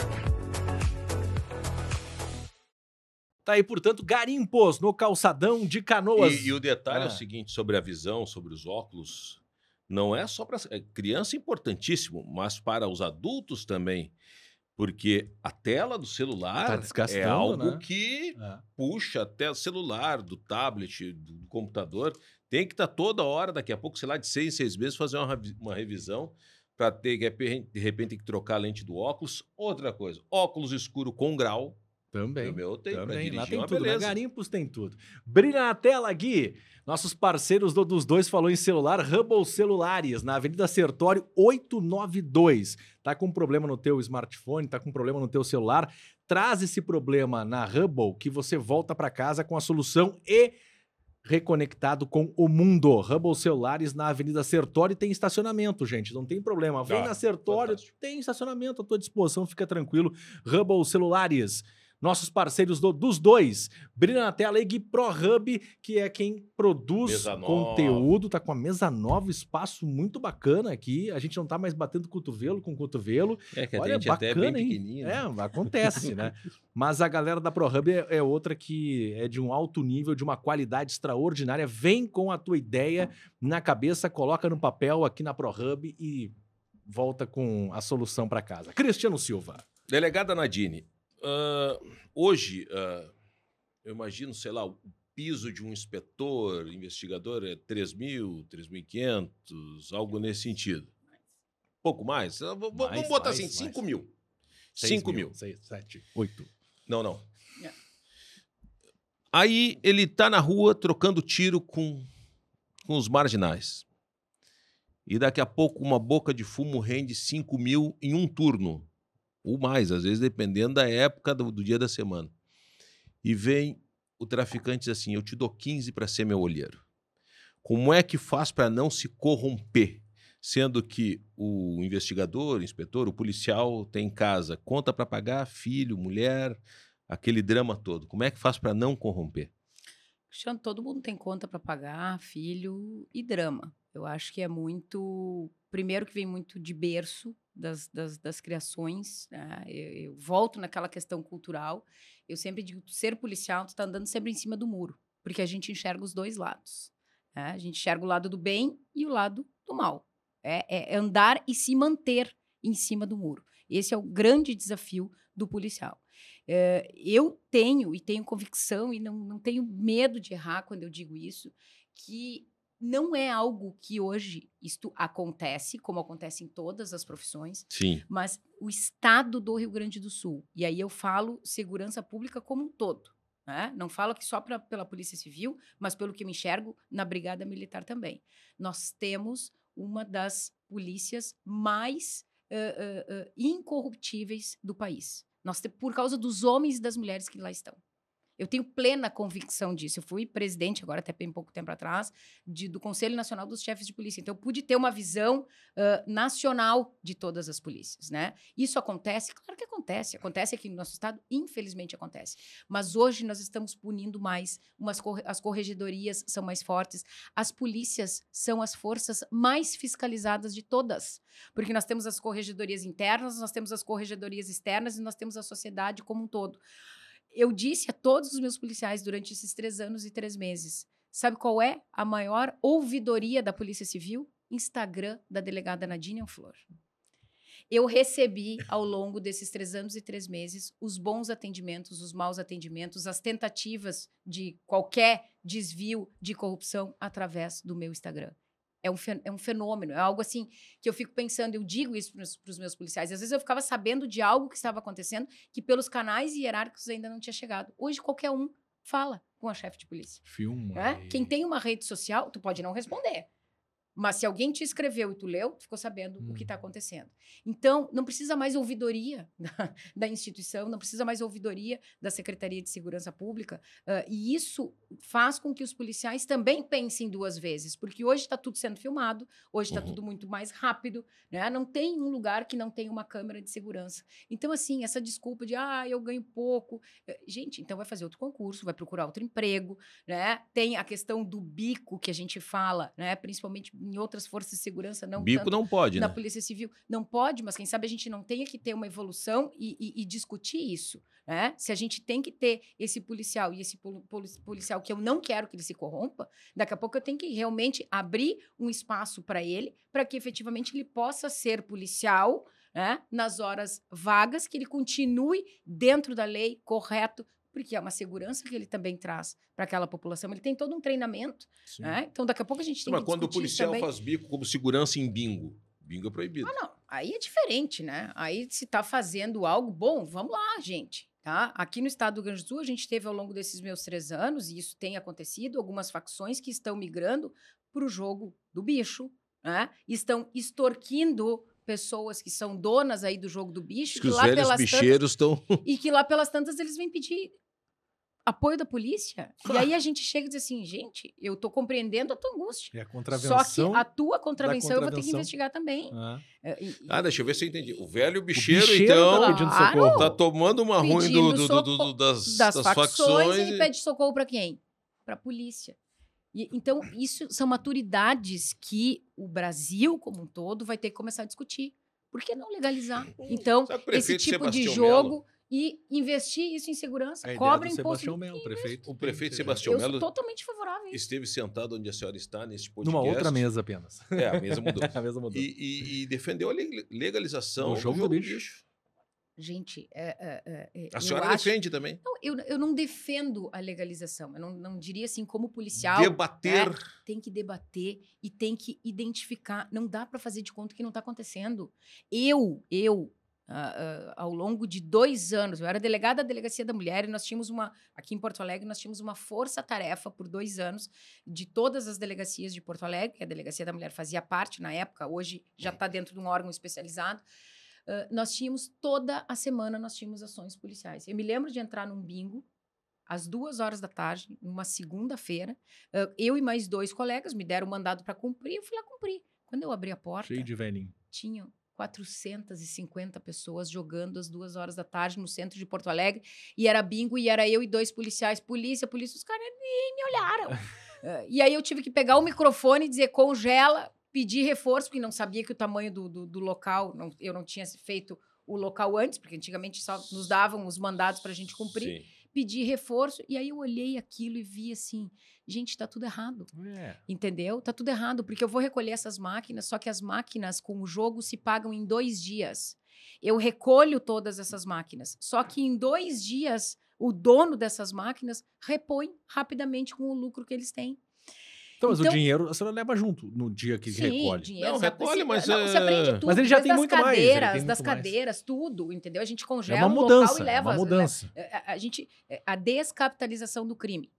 Tá aí, portanto, Garimpos no calçadão de Canoas. E, e o detalhe é Ah. o seguinte sobre a visão, sobre os óculos, não é só para criança é importantíssimo, mas para os adultos também, porque a tela do Tá celular desgastando, é algo né? que É. puxa até o celular, do tablet, do computador, tem que estar toda hora, daqui a pouco, sei lá, de seis em seis meses, fazer uma, uma revisão para ter, de repente, de repente, tem que trocar a lente do óculos. Outra coisa, óculos escuro com grau. Também. O meu tem Também, lá tem tudo. Garimpos tem tudo. Brilha na tela, Gui. Nossos parceiros do- dos dois falou em celular, Hubble Celulares, na Avenida Sertório 892. Tá com problema no teu smartphone, tá com problema no teu celular? Traz esse problema na Hubble que você volta para casa com a solução e reconectado com o mundo. Hubble Celulares na Avenida Sertório tem estacionamento, gente, não tem problema. Vem Tá, na Sertório, fantástico. tem estacionamento à tua disposição, fica tranquilo. Hubble Celulares. Nossos parceiros do- dos dois. Brilha na tela aí, Gui ProHub, que é quem produz conteúdo. Tá com a mesa nova, espaço muito bacana aqui. A gente não tá mais batendo cotovelo com cotovelo. É que a Olha, gente até é bem bacana, hein? pequenininho. É, né? acontece, né? Mas a galera da ProHub é, é outra que é de um alto nível, de uma qualidade extraordinária. Vem com a tua ideia na cabeça, coloca no papel aqui na ProHub e volta com a solução para casa. Cristiano Silva. Delegada Nadine, ah, hoje, ah, eu imagino, sei lá, o piso de um inspetor, investigador é 3 mil, 3.500, algo nesse sentido. Pouco mais? Ah, v- Mais, Vamos botar mais, assim, mais. 5 mil. Seis 5 mil. Seis, sete, oito. Não, não. É. Aí ele tá na rua trocando tiro com, com os marginais. E daqui a pouco uma boca de fumo rende 5 mil em um turno. Ou mais, às vezes, dependendo da época do, do dia da semana. E vem o traficante diz assim: Eu te dou 15 para ser meu olheiro. Como é que faz para não se corromper? Sendo que o investigador, o inspetor, o policial tem em casa conta para pagar, filho, mulher, aquele drama todo. Como é que faz para não corromper? Cristiano, todo mundo tem conta para pagar, filho e drama. Eu acho que é muito. Primeiro, que vem muito de berço das, das, das criações. né? Eu, eu volto naquela questão cultural. Eu sempre digo: ser policial, tu está andando sempre em cima do muro, porque a gente enxerga os dois lados. né? A gente enxerga o lado do bem e o lado do mal. É, é andar e se manter em cima do muro. Esse é o grande desafio do policial. É, eu tenho e tenho convicção e não, não tenho medo de errar quando eu digo isso, que não é algo que hoje isto acontece, como acontece em todas as profissões, Sim. mas o estado do Rio Grande do Sul. E aí eu falo segurança pública como um todo. né? Não falo aqui só pra, pela Polícia Civil, mas pelo que eu me enxergo na Brigada Militar também. Nós temos uma das polícias mais ãh, ãh, ãh, incorruptíveis do país. Nós por causa dos homens e das mulheres que lá estão. Eu tenho plena convicção disso. Eu fui presidente, agora até bem pouco tempo atrás, de- do Conselho Nacional dos Chefes de Polícia. Então, eu pude ter uma visão ãh, nacional de todas as polícias, né? Isso acontece? Claro que acontece. Acontece aqui no nosso estado, infelizmente acontece. Mas hoje nós estamos punindo mais, umas as corregedorias são mais fortes, as polícias são as forças mais fiscalizadas de todas. Porque nós temos as corregedorias internas, nós temos as corregedorias externas e nós temos a sociedade como um todo. Eu disse a todos os meus policiais durante esses três anos e três meses: sabe qual é a maior ouvidoria da Polícia Civil? Instagram da delegada Nadine Flor. Eu recebi, ao longo desses três anos e três meses, os bons atendimentos, os maus atendimentos, as tentativas de qualquer desvio de corrupção através do meu Instagram. É um, é um fenômeno, é algo assim que eu fico pensando, eu digo isso para os meus policiais. Às vezes eu ficava sabendo de algo que estava acontecendo que pelos canais hierárquicos ainda não tinha chegado. Hoje qualquer um fala com a chefe de polícia. Filma. aí. Quem tem uma rede social, tu pode não responder. Mas se alguém te escreveu e tu leu, tu ficou sabendo o que está Uhum. acontecendo. Então, não precisa mais ouvidoria da, da instituição, não precisa mais ouvidoria da Secretaria de Segurança Pública. ah, e isso faz com que os policiais também pensem duas vezes, porque hoje está tudo sendo filmado, hoje está Uhum. tudo muito mais rápido, né? não tem um lugar que não tenha uma câmera de segurança. Então, assim, essa desculpa de, ah, eu ganho pouco. Gente, então vai fazer outro concurso, vai procurar outro emprego, né? Tem a questão do bico que a gente fala, né? Principalmente em outras forças de segurança, não Bico tanto não pode, na né? Polícia Civil. Não pode, mas quem sabe a gente não tenha que ter uma evolução e, e- e discutir isso. Né? Se a gente tem que ter esse policial e esse poli- poli- policial que eu não quero que ele se corrompa, daqui a pouco eu tenho que realmente abrir um espaço para ele, para que efetivamente ele possa ser policial né? nas horas vagas, que ele continue dentro da lei, correto, porque é uma segurança que ele também traz para aquela população. Ele tem todo um treinamento. Né? Então, daqui a pouco a gente tem Mas que quando o policial também. faz bico como segurança em bingo, Bingo é proibido. Ah, não. Aí é diferente, né? Aí se tá fazendo algo bom, vamos lá, gente. Tá? Aqui no estado do Rio Grande do Sul, a gente teve ao longo desses meus três anos, e isso tem acontecido, algumas facções que estão migrando para o jogo do bicho, né? Estão extorquindo pessoas que são donas aí do jogo do bicho, que que os lá velhos pelas bicheiros estão. e que lá pelas tantas eles vêm pedir apoio da polícia. E aí a gente chega e diz assim, gente, eu tô compreendendo a tua angústia. É a Só contravenção. que a tua contravenção, eu vou ter que contravenção. investigar também. Ah. E- Ah, deixa eu ver se eu entendi. O velho bicheiro, bicheiro então, tá pedindo Claro. socorro. tá tomando uma ruim do, do- do- do- das, das, das facções, facções. e pede socorro para quem? Para a polícia. E, então, isso são maturidades que o Brasil como um todo vai ter que começar a discutir. Por que não legalizar? Então, Sabe o esse tipo de Sebastião jogo e investir isso em segurança. É a Cobra imposto. Sebastião Melo, prefeito. O prefeito Sebastião Eu sou Melo totalmente favorável a isso. esteve sentado onde a senhora está nesse podcast. Numa outra mesa apenas. É, a mesa mudou. a mesa mudou. E, e- e defendeu a le- legalização O do jogo jogo, do bicho. bicho. Gente, é, é, é, é, A eu senhora acho- defende também. Não, eu, eu não defendo a legalização. Eu não, não diria assim, como policial. Debater. tem que debater e tem que identificar. Não dá para fazer de conta que não está acontecendo. Eu, eu, ah, ao longo de dois anos, eu era delegada da Delegacia da Mulher e nós tínhamos uma, aqui em Porto Alegre, nós tínhamos uma força-tarefa por dois anos de todas as delegacias de Porto Alegre, que a Delegacia da Mulher fazia parte na época, hoje já está dentro de um órgão especializado. Ah, nós tínhamos toda a semana, nós tínhamos ações policiais. Eu me lembro de entrar num bingo, às duas horas da tarde, numa segunda-feira, eu e mais dois colegas me deram um mandado para cumprir, eu fui lá cumprir. Quando eu abri a porta, Cheio de velhinho. tinham 450 pessoas jogando às duas horas da tarde no centro de Porto Alegre, e era bingo, e era eu e dois policiais, polícia, polícia, os caras nem me olharam. Ah, e aí eu tive que pegar o microfone e dizer, congela, pedir reforço, porque não sabia que o tamanho do, do, do local, não- eu não tinha feito o local antes, porque antigamente só nos davam os mandados para a gente cumprir Sim. Pedi reforço, e aí eu olhei aquilo e vi assim, gente, tá tudo errado. É. Entendeu? Tá tudo errado, porque eu vou recolher essas máquinas, só que as máquinas com o jogo se pagam em dois dias. Eu recolho todas essas máquinas, só que em dois dias o dono dessas máquinas repõe rapidamente com o lucro que eles têm. Então, mas Então- o dinheiro a senhora leva junto no dia que Sim, recolhe. dinheiro. Não, você recolhe, se- mas, não, você é- aprende tudo. Mas ele já tem as muito mais, cadeiras, tem das muito mais. cadeiras, tudo, entendeu? A gente É congela uma o local mudança, e é leva. uma né? mudança. É, A, a gente, é, a descapitalização do crime.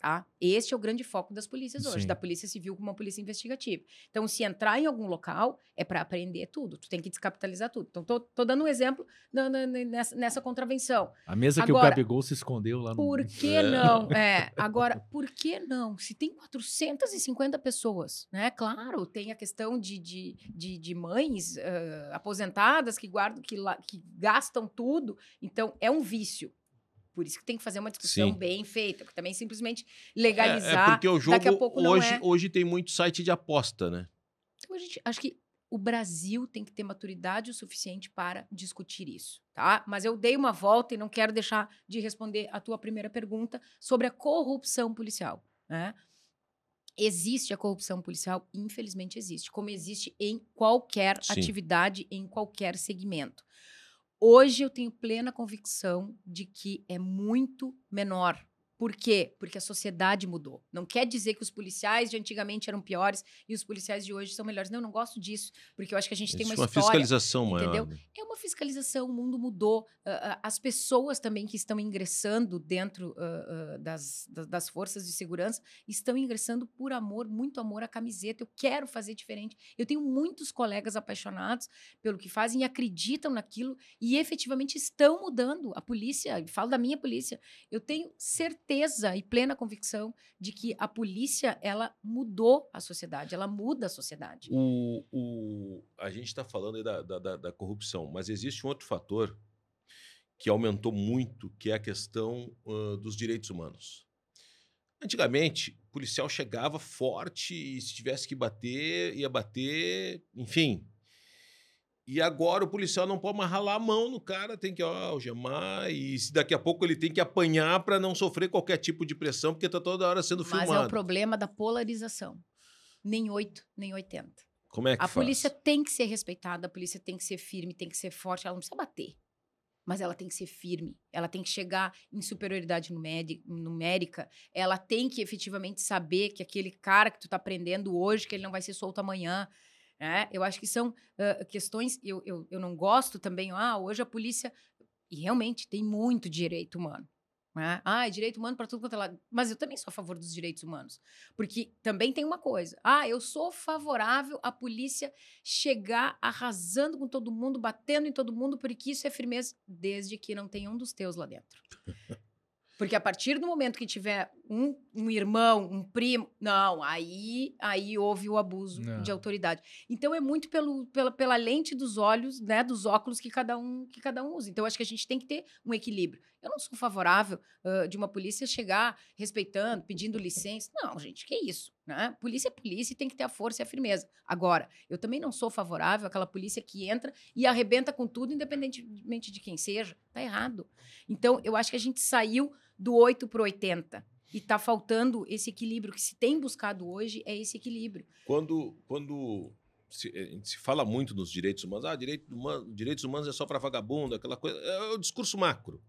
Tá? Este é o grande foco das polícias hoje, Sim. da polícia civil como uma polícia investigativa. Então, se entrar em algum local, é para aprender tudo. Tu tem que descapitalizar tudo. Então, tô, tô dando um exemplo na- na- nessa, nessa contravenção. A mesa que o Agora, Gabigol se escondeu lá no... Por que não? É, agora, por que não? Se tem 450 pessoas, né? Claro, tem a questão de, de, de, de mães ah, aposentadas que guardam, que, que gastam tudo. Então, é um vício. Por isso que tem que fazer uma discussão Sim. bem feita, porque também simplesmente É, legalizar. é porque o jogo daqui a pouco não hoje, é. hoje tem muito site de aposta, né? Então, a gente, acho que o Brasil tem que ter maturidade o suficiente para discutir isso, tá? Mas eu dei uma volta e não quero deixar de responder a tua primeira pergunta sobre a corrupção policial, né? Existe a corrupção policial, infelizmente existe, como existe em qualquer Sim. atividade, em qualquer segmento. Hoje eu tenho plena convicção de que é muito menor. Por quê? Porque a sociedade mudou. Não quer dizer que os policiais de antigamente eram piores e os policiais de hoje são melhores. Não, eu não gosto disso, porque eu acho que a gente tem uma, uma história. fiscalização maior. entendeu? né? É uma fiscalização, o mundo mudou. ah, ah, as pessoas também que estão ingressando dentro ah, das, das, das forças de segurança estão ingressando por amor, muito amor à camiseta. Eu quero fazer diferente. Eu tenho muitos colegas apaixonados pelo que fazem e acreditam naquilo e efetivamente estão mudando. A polícia, falo da minha polícia, eu tenho certeza e plena convicção de que a polícia ela mudou a sociedade, ela muda a sociedade. O, o- a gente está falando da, da- da- corrupção, mas existe um outro fator que aumentou muito, que é a questão ãh, dos direitos humanos. Antigamente, o policial chegava forte e se tivesse que bater, ia bater, enfim. E agora o policial não pode mais ralar a mão no cara, tem que ó, algemar, e se daqui a pouco ele tem que apanhar para não sofrer qualquer tipo de pressão, porque está toda hora sendo Mas é o filmado. problema da polarização. Nem 8, nem 80. Como é que A faz? polícia tem que ser respeitada, a polícia tem que ser firme, tem que ser forte, ela não precisa bater. Mas ela tem que ser firme, ela tem que chegar em superioridade numérica, ela tem que efetivamente saber que aquele cara que tu tá prendendo hoje, que ele não vai ser solto amanhã. Né? Eu acho que são ah, questões. Eu, eu, eu não gosto também. Ah, hoje a polícia. E realmente tem muito direito humano. Né? Ah, é direito humano para tudo quanto é lado. Mas eu também sou a favor dos direitos humanos. Porque também tem uma coisa. Ah, eu sou favorável à polícia chegar arrasando com todo mundo, batendo em todo mundo, porque isso é firmeza, desde que não tenha um dos teus lá dentro. Porque a partir do momento que tiver um, um irmão, um primo, não, aí aí houve o abuso Não. de autoridade. Então é muito pelo, pela, pela lente dos olhos, né, dos óculos que cada um que cada um usa. Então acho que a gente tem que ter um equilíbrio. Eu não sou favorável ah, de uma polícia chegar respeitando, pedindo licença. Não, gente, que isso, né? Polícia é polícia e tem que ter a força e a firmeza. Agora, eu também não sou favorável àquela polícia que entra e arrebenta com tudo, independentemente de quem seja. Tá errado. Então, eu acho que a gente saiu do 8 para 80. E tá faltando esse equilíbrio. que se tem buscado hoje é esse equilíbrio. Quando, quando se, eh, se fala muito nos direitos humanos, ah, direito humano- direitos humanos é só para vagabundo, aquela coisa. É o discurso macro.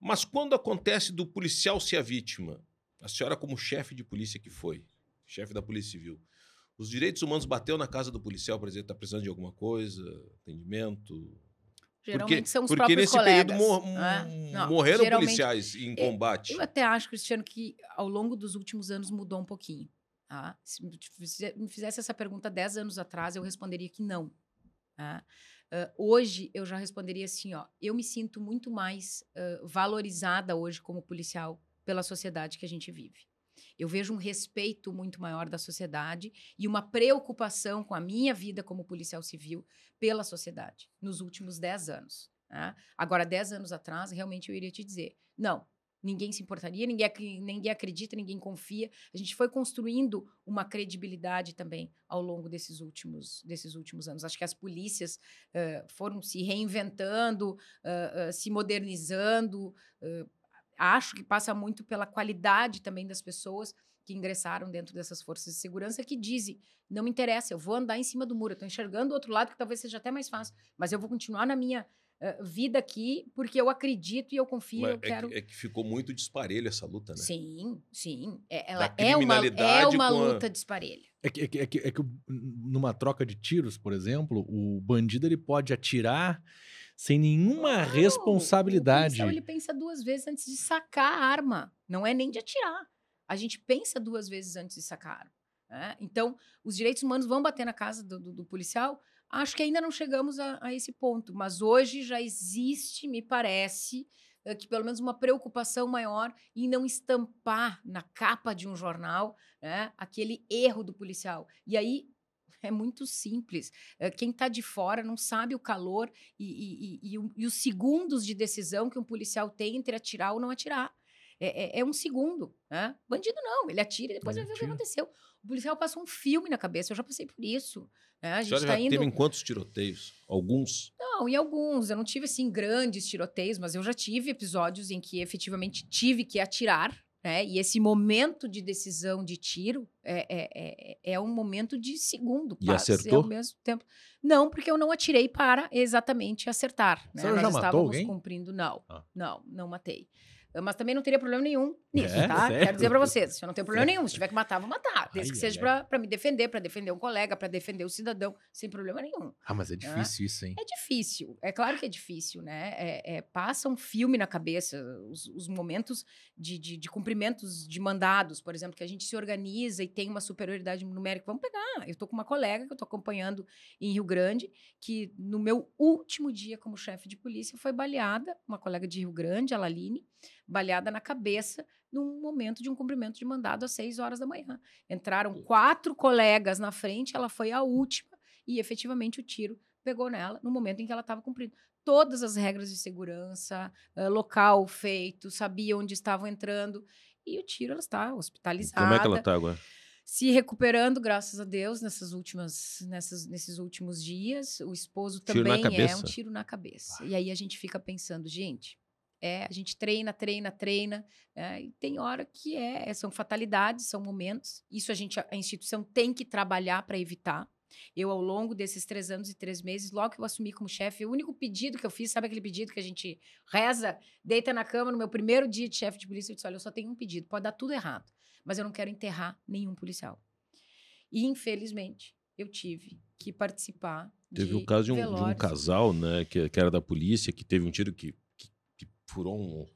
Mas quando acontece do policial ser a vítima, a senhora, como chefe de polícia que foi, chefe da Polícia Civil, os direitos humanos bateu na casa do policial para dizer que está precisando de alguma coisa, atendimento. Geralmente são os porque próprios nesse colegas. período mor- né? Não, morreram policiais em É, combate. Eu até acho, Cristiano, que ao longo dos últimos anos mudou um pouquinho. Tá? Se me fize- me fizesse essa pergunta 10 anos atrás, eu responderia que não. tá? Ah, hoje, eu já responderia assim: ó, eu me sinto muito mais ah, valorizada hoje como policial pela sociedade que a gente vive. Eu vejo um respeito muito maior da sociedade e uma preocupação com a minha vida como policial civil pela sociedade nos últimos 10 anos. tá? Agora, 10 anos atrás, realmente eu iria te dizer: não, ninguém se importaria, ninguém, ninguém acredita, ninguém confia. A gente foi construindo uma credibilidade também ao longo desses últimos, desses últimos anos. Acho que as polícias eh, foram se reinventando, eh, eh, se modernizando. Acho que passa muito pela qualidade também das pessoas que ingressaram dentro dessas forças de segurança que dizem: não me interessa, eu vou andar em cima do muro, eu estou enxergando o outro lado que talvez seja até mais fácil, mas eu vou continuar na minha eh, vida aqui porque eu acredito e eu confio, Mas eu é, quero. que, é que ficou muito disparelho essa luta, né? Sim, sim. É, ela é uma, é uma com a- luta disparelha. É que, é que, é que, é que numa troca de tiros, por exemplo, o bandido ele pode atirar sem nenhuma responsabilidade. policial, ele pensa duas vezes antes de sacar a arma. Não é nem de atirar. A gente pensa duas vezes antes de sacar a arma. né? Então, os direitos humanos vão bater na casa do, do- do policial? Acho que ainda não chegamos a, a esse ponto. Mas hoje já existe, me parece, eh, que pelo menos uma preocupação maior em não estampar na capa de um jornal né, aquele erro do policial. E aí é muito simples. Eh, Quem está de fora não sabe o calor e, e- e- e os segundos de decisão que um policial tem entre atirar ou não atirar. É, é- é um segundo. Né? Bandido não, ele atira e depois Ele vai ver o que aconteceu. O policial passa um filme na cabeça, eu já passei por isso. né? A A gente está indo. teve em quantos tiroteios? Alguns? Não, em alguns. Eu não tive, assim, grandes tiroteios, mas eu já tive episódios em que efetivamente tive que atirar, né? E esse momento de decisão de tiro é, é, é, é um momento de segundo. E passe acertou? Ao mesmo tempo. Não, porque eu não atirei para exatamente acertar. Né? senhora Nós já matou estávamos alguém? cumprindo. Não, Ah. não, não matei. Mas também não teria problema nenhum nisso, É? tá? Sério? Quero dizer pra vocês, eu não tenho problema nenhum. Se tiver que matar, vou matar. Desde Ai, que seja pra, pra me defender, pra defender um colega, pra defender o cidadão, sem problema nenhum. Ah, mas é difícil isso, hein? É difícil, é claro que é difícil, né? É, é- passa um filme na cabeça, os, os momentos de, de, de cumprimentos de mandados, por exemplo, que a gente se organiza e tem uma superioridade numérica. Vamos pegar. Eu estou com uma colega que eu estou acompanhando em Rio Grande, que no meu último dia como chefe de polícia foi baleada, uma colega de Rio Grande, a Laline, baleada na cabeça num momento de um cumprimento de mandado às seis horas da manhã. Entraram quatro colegas na frente, ela foi a última e efetivamente o tiro pegou nela no momento em que ela estava cumprindo todas as regras de segurança, eh, local feito, sabia onde estavam entrando e o tiro ela está hospitalizada, Como é que ela tá agora? se recuperando, graças a Deus, nessas últimas, nessas, nesses últimos dias. O esposo Tiro também é um tiro na cabeça. E aí a gente fica pensando, gente, é, a gente treina, treina, treina, é, e tem hora que é, são fatalidades, são momentos. Isso a gente, a instituição tem que trabalhar para evitar. Eu, ao longo desses três anos e três meses, logo que eu assumi como chefe, o único pedido que eu fiz, sabe aquele pedido que a gente reza, deita na cama no meu primeiro dia de chefe de polícia, eu disse: olha, eu só tenho um pedido, pode dar tudo errado, mas eu não quero enterrar nenhum policial. E, infelizmente, eu tive que participar Teve o caso de um, de um casal, né, que, que era da polícia, que teve um tiro que furou um.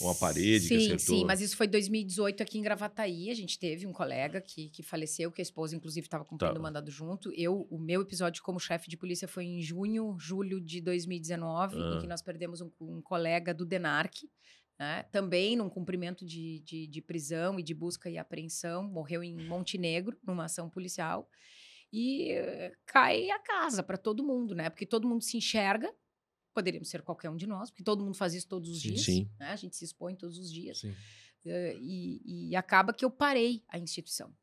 uma parede que sim, acertou. Sim, mas isso foi 2018 aqui em Gravataí. A gente teve um colega que, que faleceu, que a esposa, inclusive, estava cumprindo Tá. o mandado junto. Eu, o meu episódio como chefe de polícia foi em junho, julho de 2019, Ah. em que nós perdemos um, um colega do DENARC. né, também num cumprimento de, de, de prisão e de busca e apreensão, morreu em Montenegro, numa ação policial. E eh, cai a casa para todo mundo, né? Porque todo mundo se enxerga, poderíamos ser qualquer um de nós, porque todo mundo faz isso todos os Sim, dias. sim. né, A gente se expõe todos os dias. Eh, e, e acaba que eu parei a instituição.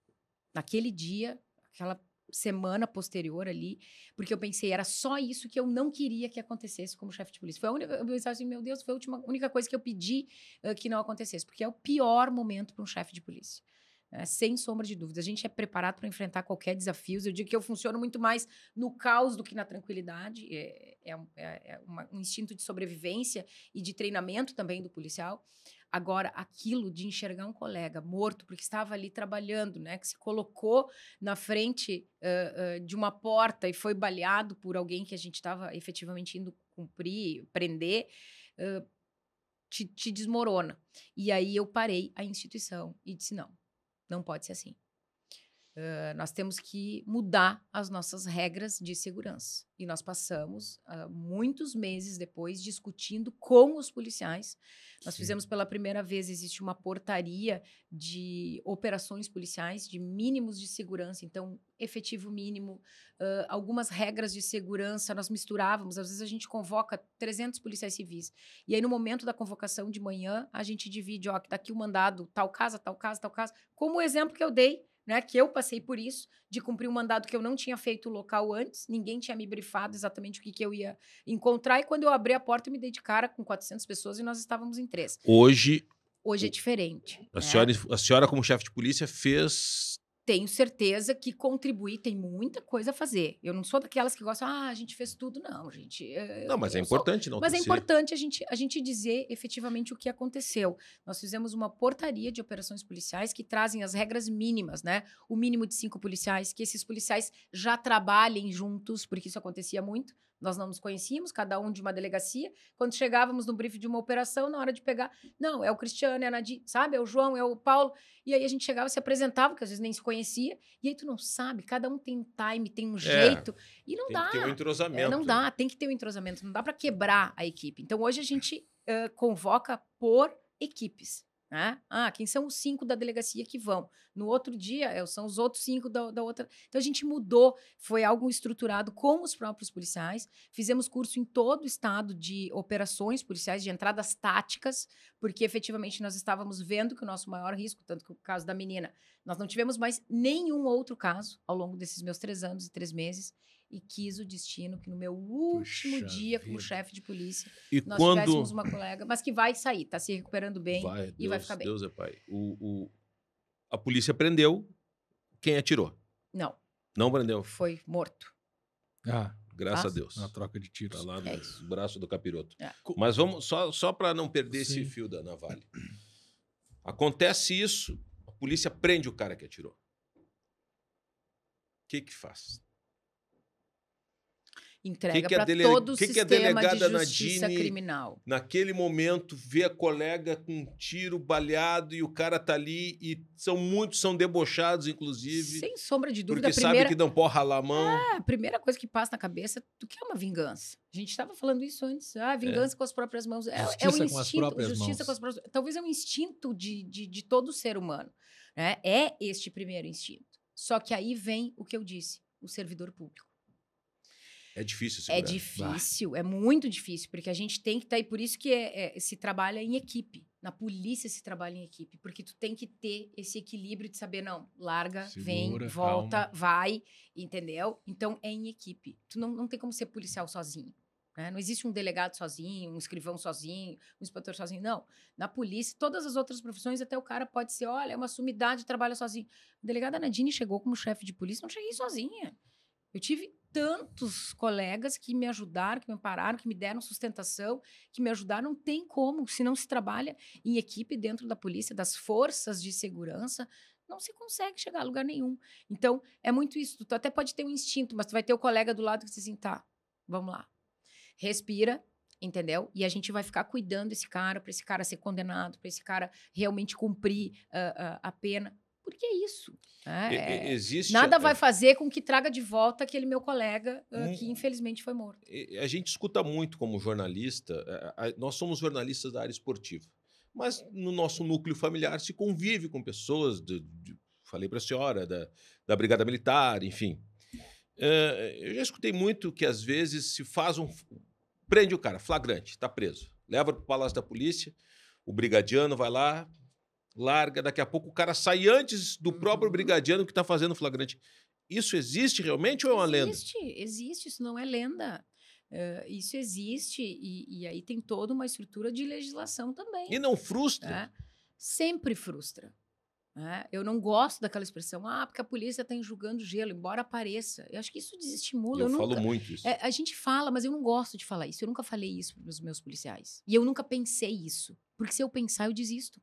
Naquele dia, aquela semana posterior ali, porque eu pensei, era só isso que eu não queria que acontecesse como chefe de polícia. Foi a única, eu pensava assim, meu Deus, foi a última, única coisa que eu pedi eh, que não acontecesse, porque é o pior momento para um chefe de polícia. Né, sem sombra de dúvida. A gente é preparado para enfrentar qualquer desafio. Eu digo que eu funciono muito mais no caos do que na tranquilidade. É, é um- é- é uma- um instinto de sobrevivência e de treinamento também do policial. Agora, aquilo de enxergar um colega morto, porque estava ali trabalhando, né? Que se colocou na frente ãh, ãh, de uma porta e foi baleado por alguém que a gente estava efetivamente indo cumprir, prender, ãh, te, te desmorona. E aí eu parei a instituição e disse: não, não pode ser assim. Ah, nós temos que mudar as nossas regras de segurança. E nós passamos ah, muitos meses depois discutindo com os policiais. Nós Sim. fizemos pela primeira vez, existe uma portaria de operações policiais, de mínimos de segurança, então, efetivo mínimo, ah, algumas regras de segurança, nós misturávamos, às vezes a gente convoca 300 policiais civis, e aí no momento da convocação de manhã, a gente divide, ó, que daqui o mandado, tal casa, tal casa, tal casa, como o exemplo que eu dei, né, que eu passei por isso, de cumprir um mandado que eu não tinha feito local antes, ninguém tinha me brifado exatamente o que, que eu ia encontrar, e quando eu abri a porta, eu me dei de cara com 400 pessoas e nós estávamos em três. Hoje, Hoje é diferente. a né? senhora, a senhora, como chefe de polícia, fez. Tenho certeza que contribuir tem muita coisa a fazer. Eu não sou daquelas que gostam, ah, a gente fez tudo, não, gente. eh, Não, mas é eu sou- importante não Mas é importante a gente, a gente dizer efetivamente o que aconteceu. Nós fizemos uma portaria de operações policiais que trazem as regras mínimas, né? O mínimo de cinco policiais, que esses policiais já trabalhem juntos, porque isso acontecia muito. Nós não nos conhecíamos, cada um de uma delegacia. Quando chegávamos no briefing de uma operação, na hora de pegar, não, é o Cristiano, é a Nadir, sabe? É o João, é o Paulo. E aí a gente chegava, se apresentava, que às vezes nem se conhecia. E aí tu não sabe, cada um tem um time, tem um jeito. E não Tem dá. que ter um É, entrosamento. não dá, tem que ter um entrosamento, não dá para quebrar a equipe. Então hoje a gente ãh, convoca por equipes. Né? Ah, quem são os cinco da delegacia que vão? No outro dia, é, são os outros cinco da, da outra. Então a gente mudou, foi algo estruturado com os próprios policiais. Fizemos curso em todo o estado de operações policiais, de entradas táticas, porque efetivamente nós estávamos vendo que o nosso maior risco, tanto que o caso da menina, nós não tivemos mais nenhum outro caso ao longo desses meus três anos e três meses. E quis o destino que no meu último Puxa dia como chefe de polícia E nós quando. tivéssemos uma colega, mas que vai sair, tá se recuperando bem. vai, e Deus, vai ficar bem. Deus é pai. O, o- a polícia prendeu quem atirou. Não, Não prendeu. foi morto. Ah, Graças Tá? a Deus. na troca de tiros. Tá lá É nos braços do capiroto. É. Mas vamos, só, só para não perder esse Sim. fio da navalha. Acontece isso, a polícia prende o cara que atirou. O que que faz? Entrega para dele- todo o que que a sistema de justiça Nadine- criminal. Naquele momento, vê a colega com um tiro baleado e o cara tá ali e são muitos são debochados, inclusive, Sem sombra de dúvida, porque primeira, sabe que não pode ralar a mão. a primeira coisa que passa na cabeça do que é uma vingança. A gente estava falando isso antes. Ah, vingança com as próprias mãos. É, é Justiça um com as instinto. próprias justiça mãos. com as próprias Talvez é um instinto de, de, de todo ser humano. Né? É este primeiro instinto. Só que aí vem o que eu disse: o servidor público. É difícil É segurar. difícil, é muito difícil, porque a gente tem que estar. e por isso que é- é- se trabalha em equipe. Na polícia se trabalha em equipe, porque tu tem que ter esse equilíbrio de saber, não, larga, vem, Segura, volta, calma. vai, entendeu? Então é em equipe. Tu não, não tem como ser policial sozinho. né? Não existe um delegado sozinho, um escrivão sozinho, um inspetor sozinho. Não. Na polícia, todas as outras profissões, até o cara pode ser, olha, é uma sumidade, trabalha sozinho. A delegada Nadine chegou como chefe de polícia, não cheguei sozinha. Eu tive tantos colegas que me ajudaram, que me ampararam, que me deram sustentação, que me ajudaram. Não tem como, se não se trabalha em equipe dentro da polícia, das forças de segurança, não se consegue chegar a lugar nenhum. Então, é muito isso. Tu até pode ter um instinto, mas tu vai ter o colega do lado que diz assim, tá, vamos lá. Respira, entendeu? E a gente vai ficar cuidando desse cara, para esse cara ser condenado, para esse cara realmente cumprir ah, ah, a pena. Porque é isso. né? É- existe Nada a- vai fazer com que traga de volta aquele meu colega ah, Hum. que infelizmente foi morto. A gente escuta muito como jornalista, a- a- nós somos jornalistas da área esportiva, mas no nosso núcleo familiar se convive com pessoas, de- de- falei para a senhora, da, da Brigada Militar, enfim. Eh, eu já escutei muito que às vezes se faz um. prende o cara, flagrante, está preso, leva para o Palácio da Polícia, o brigadiano vai lá, larga, daqui a pouco o cara sai antes do próprio Uhum. brigadiano que está fazendo o flagrante. Isso existe realmente ou é uma lenda? Existe, existe, isso não é lenda. Eh, isso existe e, e aí tem toda uma estrutura de legislação também. E não frustra? né? Sempre frustra. né? Eu não gosto daquela expressão, ah, porque a polícia está enxugando gelo, embora apareça. Eu acho que isso desestimula. Eu, Eu, falo nunca, muito isso. É, a gente fala, mas eu não gosto de falar isso. Eu nunca falei isso para os meus policiais. E eu nunca pensei isso. Porque se eu pensar, eu desisto.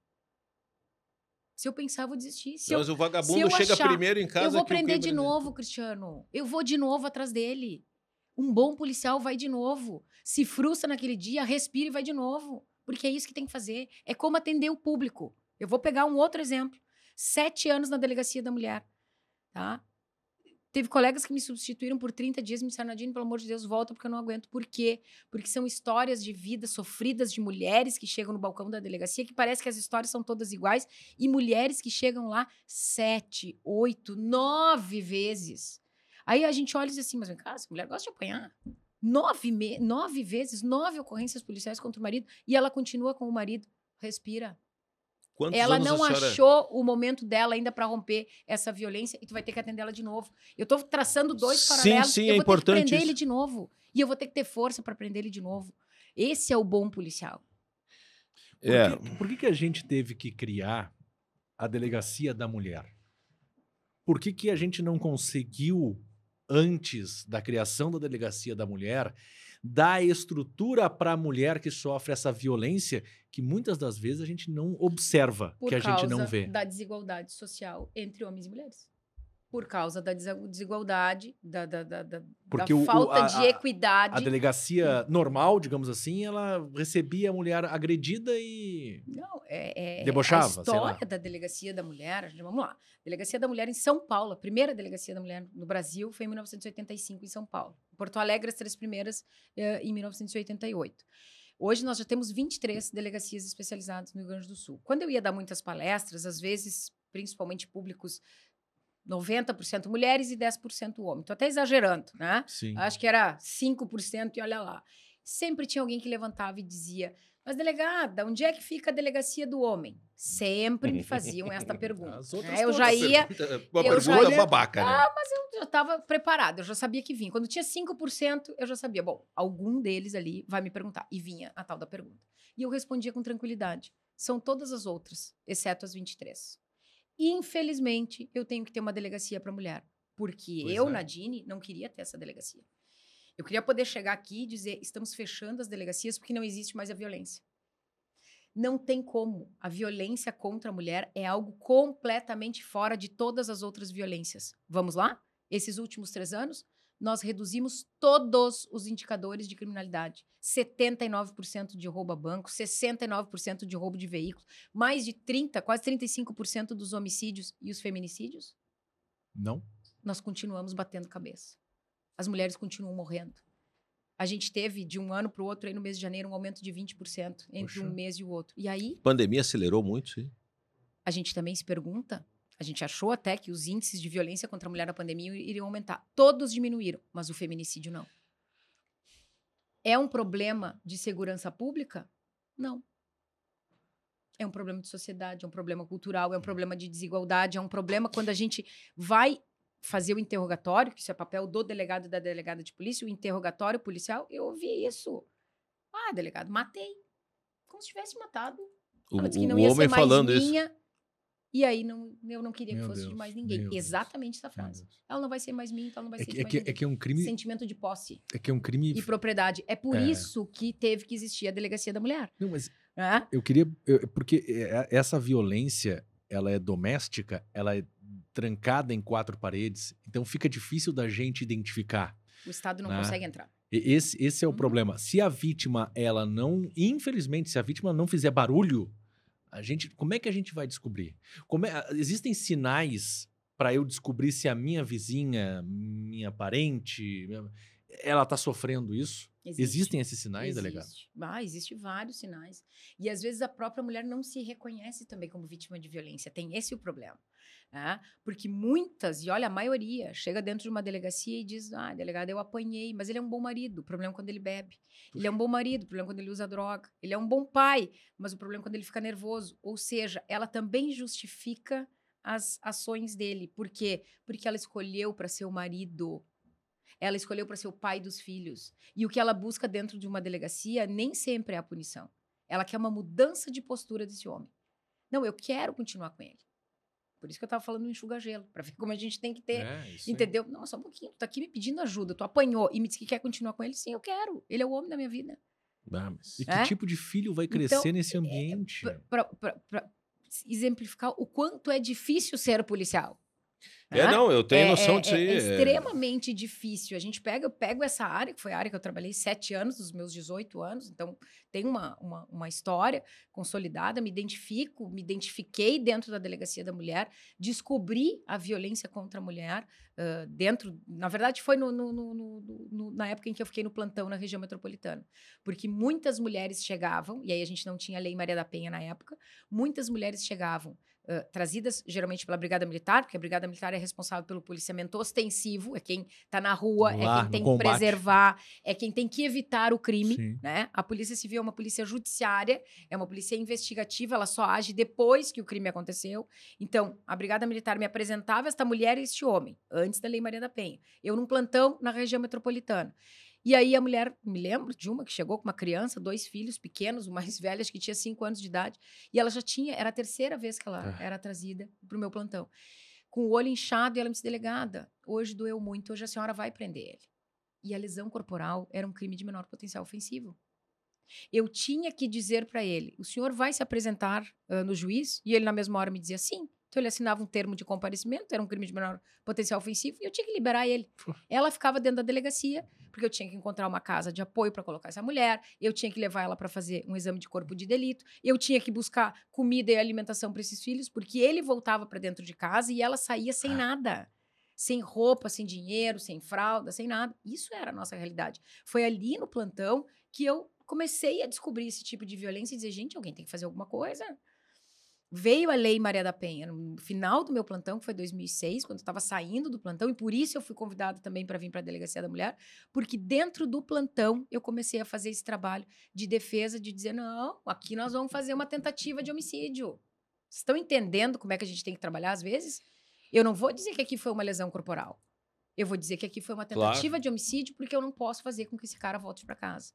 Se eu pensar, eu vou desistir. Se eu, Mas o vagabundo eu chega achar- primeiro em casa eu vou prender de novo, Cristiano. Eu vou de novo atrás dele. Um bom policial vai de novo. Se frustra naquele dia, respira e vai de novo. Porque é isso que tem que fazer. É como atender o público. Eu vou pegar um outro exemplo. Sete anos na delegacia da mulher. Tá? Teve colegas que me substituíram por 30 dias e me disseram, Nadine, pelo amor de Deus, volta porque eu não aguento. Por quê? Porque são histórias de vida sofridas de mulheres que chegam no balcão da delegacia, que parece que as histórias são todas iguais, e mulheres que chegam lá sete, oito, nove vezes. Aí a gente olha e diz assim, mas vem cá, essa mulher gosta de apanhar. Nove, me- nove vezes, nove ocorrências policiais contra o marido, e ela continua com o marido. Respira. Quantos Ela anos não a senhora... achou o momento dela ainda para romper essa violência e tu vai ter que atender ela de novo. Eu tô traçando dois Sim, paralelos. sim, eu é vou importante ter que prender isso. ele de novo. E eu vou ter que ter força para prender ele de novo. Esse é o bom policial. Por, É. que, por que, que a gente teve que criar a delegacia da mulher? Por que, que a gente não conseguiu, antes da criação da delegacia da mulher, dar estrutura para a mulher que sofre essa violência que muitas das vezes a gente não observa, Por que a gente não vê? da desigualdade social entre homens e mulheres. Por causa da desigualdade, da, da, da, da- o- o- falta a- de a- equidade. A delegacia normal, digamos assim, ela recebia a mulher agredida e. Não, é, é Debochava, a história da delegacia da mulher. Vamos lá. Delegacia da mulher em São Paulo. A primeira delegacia da mulher no Brasil foi em 1985 em São Paulo. Porto Alegre as três primeiras eh, em 1988. Hoje nós já temos 23 delegacias especializadas no Rio Grande do Sul. Quando eu ia dar muitas palestras, às vezes, principalmente públicos 90% mulheres e 10% homem. Estou até exagerando, né? Sim. Acho que era 5% e olha lá. Sempre tinha alguém que levantava e dizia: Mas, delegada, onde é que fica a delegacia do homem? Sempre me faziam esta pergunta. As outras né? Eu já ia. Pergunta- Uma eu já pergunta ia- babaca, né? Ah, mas eu já estava preparada, eu já sabia que vinha. Quando tinha 5%, eu já sabia. Bom, algum deles ali vai me perguntar. E vinha a tal da pergunta. E eu respondia com tranquilidade. São todas as outras, exceto as 23. Infelizmente, eu tenho que ter uma delegacia para mulher. Porque Pois eu, é. Nadine, não queria ter essa delegacia. Eu queria poder chegar aqui e dizer: estamos fechando as delegacias porque não existe mais a violência. Não tem como. A violência contra a mulher é algo completamente fora de todas as outras violências. Vamos lá? Esses últimos três anos, nós reduzimos todos os indicadores de criminalidade. 79% de roubo a banco, 69% de roubo de veículos, mais de 30, quase 35% dos homicídios e os feminicídios. Não? Nós continuamos batendo cabeça. As mulheres continuam morrendo. A gente teve, de um ano para o outro, aí no mês de janeiro, um aumento de 20% entre Poxa. um mês e o outro. E aí, A pandemia acelerou muito, sim. a gente também se pergunta, a gente achou até que os índices de violência contra a mulher na pandemia iriam aumentar. Todos diminuíram, mas o feminicídio não. É um problema de segurança pública? Não. É um problema de sociedade, é um problema cultural, é um problema de desigualdade, é um problema quando a gente vai fazer o interrogatório, que isso é papel do delegado e da delegada de polícia, o interrogatório policial, eu ouvi isso. Ah, delegado, matei. Como se tivesse matado. O, o não ia homem falando isso. E aí não, eu não queria Meu que fosse de Deus, mais ninguém. Exatamente essa frase. Ela não vai ser mais minha, então ela não vai É ser que, de é, mais que, ninguém. é que é um crime. Sentimento de posse É que é um crime. e propriedade. É por É. isso que teve que existir a delegacia da mulher. Não, mas eu queria. eu- porque é- essa violência ela é doméstica, ela é trancada em quatro paredes, então fica difícil da gente identificar. O Estado não né? consegue entrar. Esse, esse é o Uhum. problema. Se a vítima, ela não. Infelizmente, se a vítima não fizer barulho, a gente. Como é que a gente vai descobrir? Como é- existem sinais para eu descobrir se a minha vizinha, minha parente, ela tá sofrendo isso? Existe. Existem esses sinais, delegado? Existe. Ah, existe vários sinais. E às vezes a própria mulher não se reconhece também como vítima de violência. Tem esse o problema. Né? Porque muitas, e olha, a maioria, chega dentro de uma delegacia e diz: Ah, delegado, eu apanhei, mas ele é um bom marido. O problema é quando ele bebe. Ele é um bom marido, o problema é quando ele usa droga. Ele é um bom pai, mas o problema é quando ele fica nervoso. Ou seja, ela também justifica as ações dele. Por quê? Porque ela escolheu para ser o marido. Ela escolheu para ser o pai dos filhos. E o que ela busca dentro de uma delegacia nem sempre é a punição. Ela quer uma mudança de postura desse homem. Não, eu quero continuar com ele. Por isso que eu estava falando do enxuga-gelo, para ver como a gente tem que ter. É, aí. Entendeu? Não, só um pouquinho. Tu tá aqui me pedindo ajuda, tu apanhou e me disse que quer continuar com ele. Sim, eu quero. Ele é o homem da minha vida. Ah, mas- E que É? tipo de filho vai crescer Então, nesse ambiente? Para exemplificar o quanto é difícil ser policial. É, né? não, eu tenho é, noção é- disso é aí. é- extremamente difícil. A gente pega, eu pego essa área, que foi a área que eu trabalhei sete anos, dos meus 18 anos, então tem uma, uma, uma história consolidada, me identifico, me identifiquei dentro da delegacia da mulher, descobri a violência contra a mulher ah, dentro. Na verdade, foi no- no- no- na época em que eu fiquei no plantão na região metropolitana. Porque muitas mulheres chegavam, e aí a gente não tinha lei Maria da Penha na época, muitas mulheres chegavam trazidas geralmente pela Brigada Militar, porque a Brigada Militar é responsável pelo policiamento ostensivo, é quem está na rua, Lá, é quem tem que preservar, é quem tem que evitar o crime. Sim. Né? A Polícia Civil é uma polícia judiciária, é uma polícia investigativa, ela só age depois que o crime aconteceu. Então, a Brigada Militar me apresentava esta mulher e este homem, antes da Lei Maria da Penha. Eu num plantão na região metropolitana. E aí a mulher, me lembro de uma que chegou com uma criança, dois filhos pequenos, o mais velho, acho que tinha cinco anos de idade, e ela já tinha, era a terceira vez que ela Ah. era trazida para o meu plantão. Com o olho inchado, e ela me disse, delegada, hoje doeu muito, hoje a senhora vai prender ele. E a lesão corporal era um crime de menor potencial ofensivo. Eu tinha que dizer para ele: o senhor vai se apresentar ah, no juiz? E ele, na mesma hora, me dizia sim. Então, ele assinava um termo de comparecimento, era um crime de menor potencial ofensivo, e eu tinha que liberar ele. Ela ficava dentro da delegacia, porque eu tinha que encontrar uma casa de apoio para colocar essa mulher, eu tinha que levar ela para fazer um exame de corpo de delito, eu tinha que buscar comida e alimentação para esses filhos, porque ele voltava para dentro de casa e ela saía sem nada. Sem roupa, sem dinheiro, sem fralda, sem nada. Isso era a nossa realidade. Foi ali no plantão que eu comecei a descobrir esse tipo de violência e dizer, gente, alguém tem que fazer alguma coisa. Veio a Lei Maria da Penha no final do meu plantão, que foi 2006, quando eu estava saindo do plantão, e por isso eu fui convidada também para vir para a Delegacia da Mulher, porque dentro do plantão eu comecei a fazer esse trabalho de defesa, de dizer: não, aqui nós vamos fazer uma tentativa de homicídio. Vocês estão entendendo como é que a gente tem que trabalhar às vezes? Eu não vou dizer que aqui foi uma lesão corporal. Eu vou dizer que aqui foi uma Claro. tentativa de homicídio, porque eu não posso fazer com que esse cara volte para casa.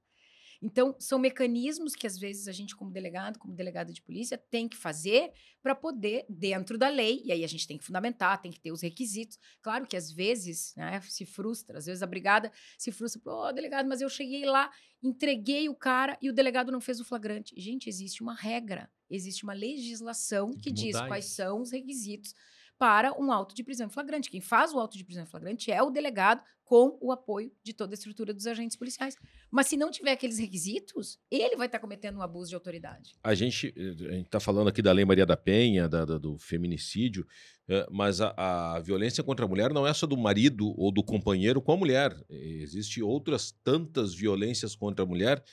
Então, são mecanismos que, às vezes, a gente, como delegado, como delegada de polícia, tem que fazer para poder, dentro da lei, e aí a gente tem que fundamentar, tem que ter os requisitos. Claro que, às vezes, né, se frustra, às vezes a brigada se frustra, ô, delegado, mas eu cheguei lá, entreguei o cara e o delegado não fez o flagrante. Gente, existe uma regra, existe uma legislação que que diz quais isso. são os requisitos para um auto de prisão em flagrante. Quem faz o auto de prisão em flagrante é o delegado com o apoio de toda a estrutura dos agentes policiais. Mas se não tiver aqueles requisitos, ele vai estar cometendo um abuso de autoridade. A gente está falando aqui da Lei Maria da Penha, da- da- do feminicídio, eh, mas a, a violência contra a mulher não é só do marido ou do companheiro com a mulher. Existem outras tantas violências contra a mulher.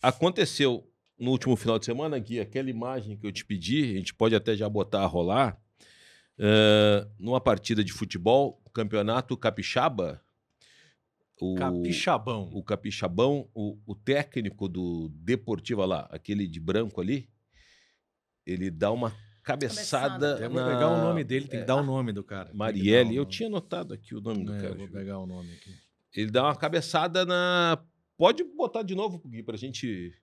Aconteceu no último final de semana aqui, aquela imagem que eu te pedi, a gente pode até já botar a rolar, eh, numa partida de futebol, campeonato capixaba. O, Capixabão. o Capixabão, o, o técnico do Deportiva lá, aquele de branco ali, ele dá uma cabeçada. Cabeçada. Eu na... vou pegar o nome dele, tem que é, dar o nome do cara. Marielle, eu tinha anotado aqui o nome do É, cara. eu vou pegar o nome aqui. Ele dá uma cabeçada na. Pode botar de novo, Gui, pra gente.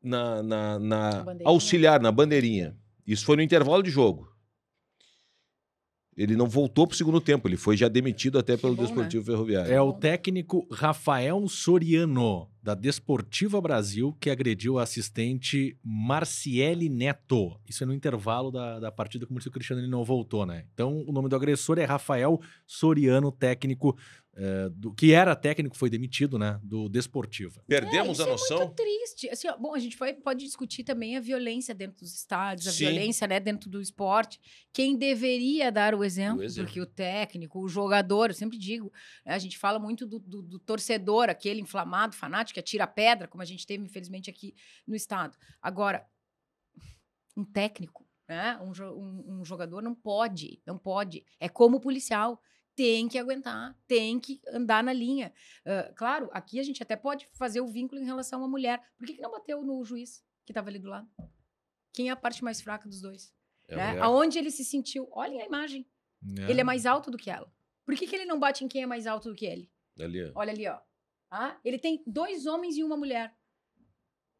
Na, na, na auxiliar, na bandeirinha. Isso foi no intervalo de jogo. Ele não voltou pro segundo tempo, ele foi já demitido até pelo bom, né? Desportivo Ferroviário. É o técnico Rafael Soriano, da Desportiva Brasil, que agrediu a assistente Marciele Neto. Isso é no intervalo da, da partida, como disse o Cristiano, ele não voltou, né? Então, o nome do agressor é Rafael Soriano, técnico, eh, do, que era técnico, foi demitido, né? Do Desportiva. Perdemos é, a noção. É muito triste. Assim, ó, bom, a gente vai, pode discutir também a violência dentro dos estádios, a Sim. violência né, dentro do esporte. Quem deveria dar o exemplo, O exemplo. porque o técnico, o jogador, eu sempre digo, né, a gente fala muito do, do- do torcedor, aquele inflamado, fanático, que atira pedra, como a gente teve, infelizmente, aqui no estado. Agora, um técnico, né, um, um- um jogador não pode, não pode. É como o policial. Tem que aguentar, tem que andar na linha. Ah, claro, aqui a gente até pode fazer o vínculo em relação à mulher. Por que, que não bateu no juiz que estava ali do lado? Quem é a parte mais fraca dos dois? É né? Aonde ele se sentiu? Olhem a imagem. Ele é mais alto do que ela. Por que, que ele não bate em quem é mais alto do que ele? Ali, ó. Olha ali, ó. Ah, ele tem dois homens e uma mulher.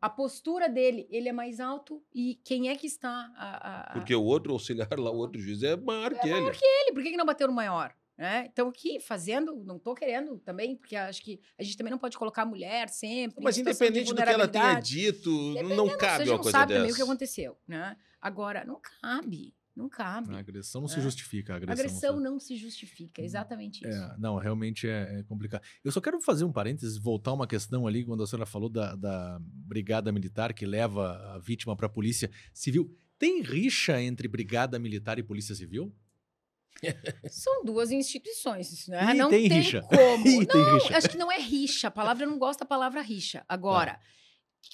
A postura dele, ele é mais alto e quem é que está a, a- a- Porque o outro auxiliar lá, o outro juiz, é maior que ele. ele? Por que, que não bateu no maior? Né? Então, aqui, fazendo, não tô querendo também, porque acho que a gente também não pode colocar a mulher sempre. em Mas independente do que ela tenha dito, não cabe uma não coisa sabe dessa. também o que aconteceu, né? Agora, não cabe, não cabe. A agressão não se É. justifica. A A agressão, agressão só- não se justifica, exatamente isso. É, não, realmente é, é complicado. Eu só quero fazer um parênteses, voltar uma questão ali, quando a senhora falou da, da brigada militar que leva a vítima para a polícia civil. Tem rixa entre brigada militar e polícia civil? São duas instituições, né? Ih, não tem tem, rixa. como. Tem não, rixa. acho que não é rixa. A palavra eu não gosto da palavra rixa. Agora,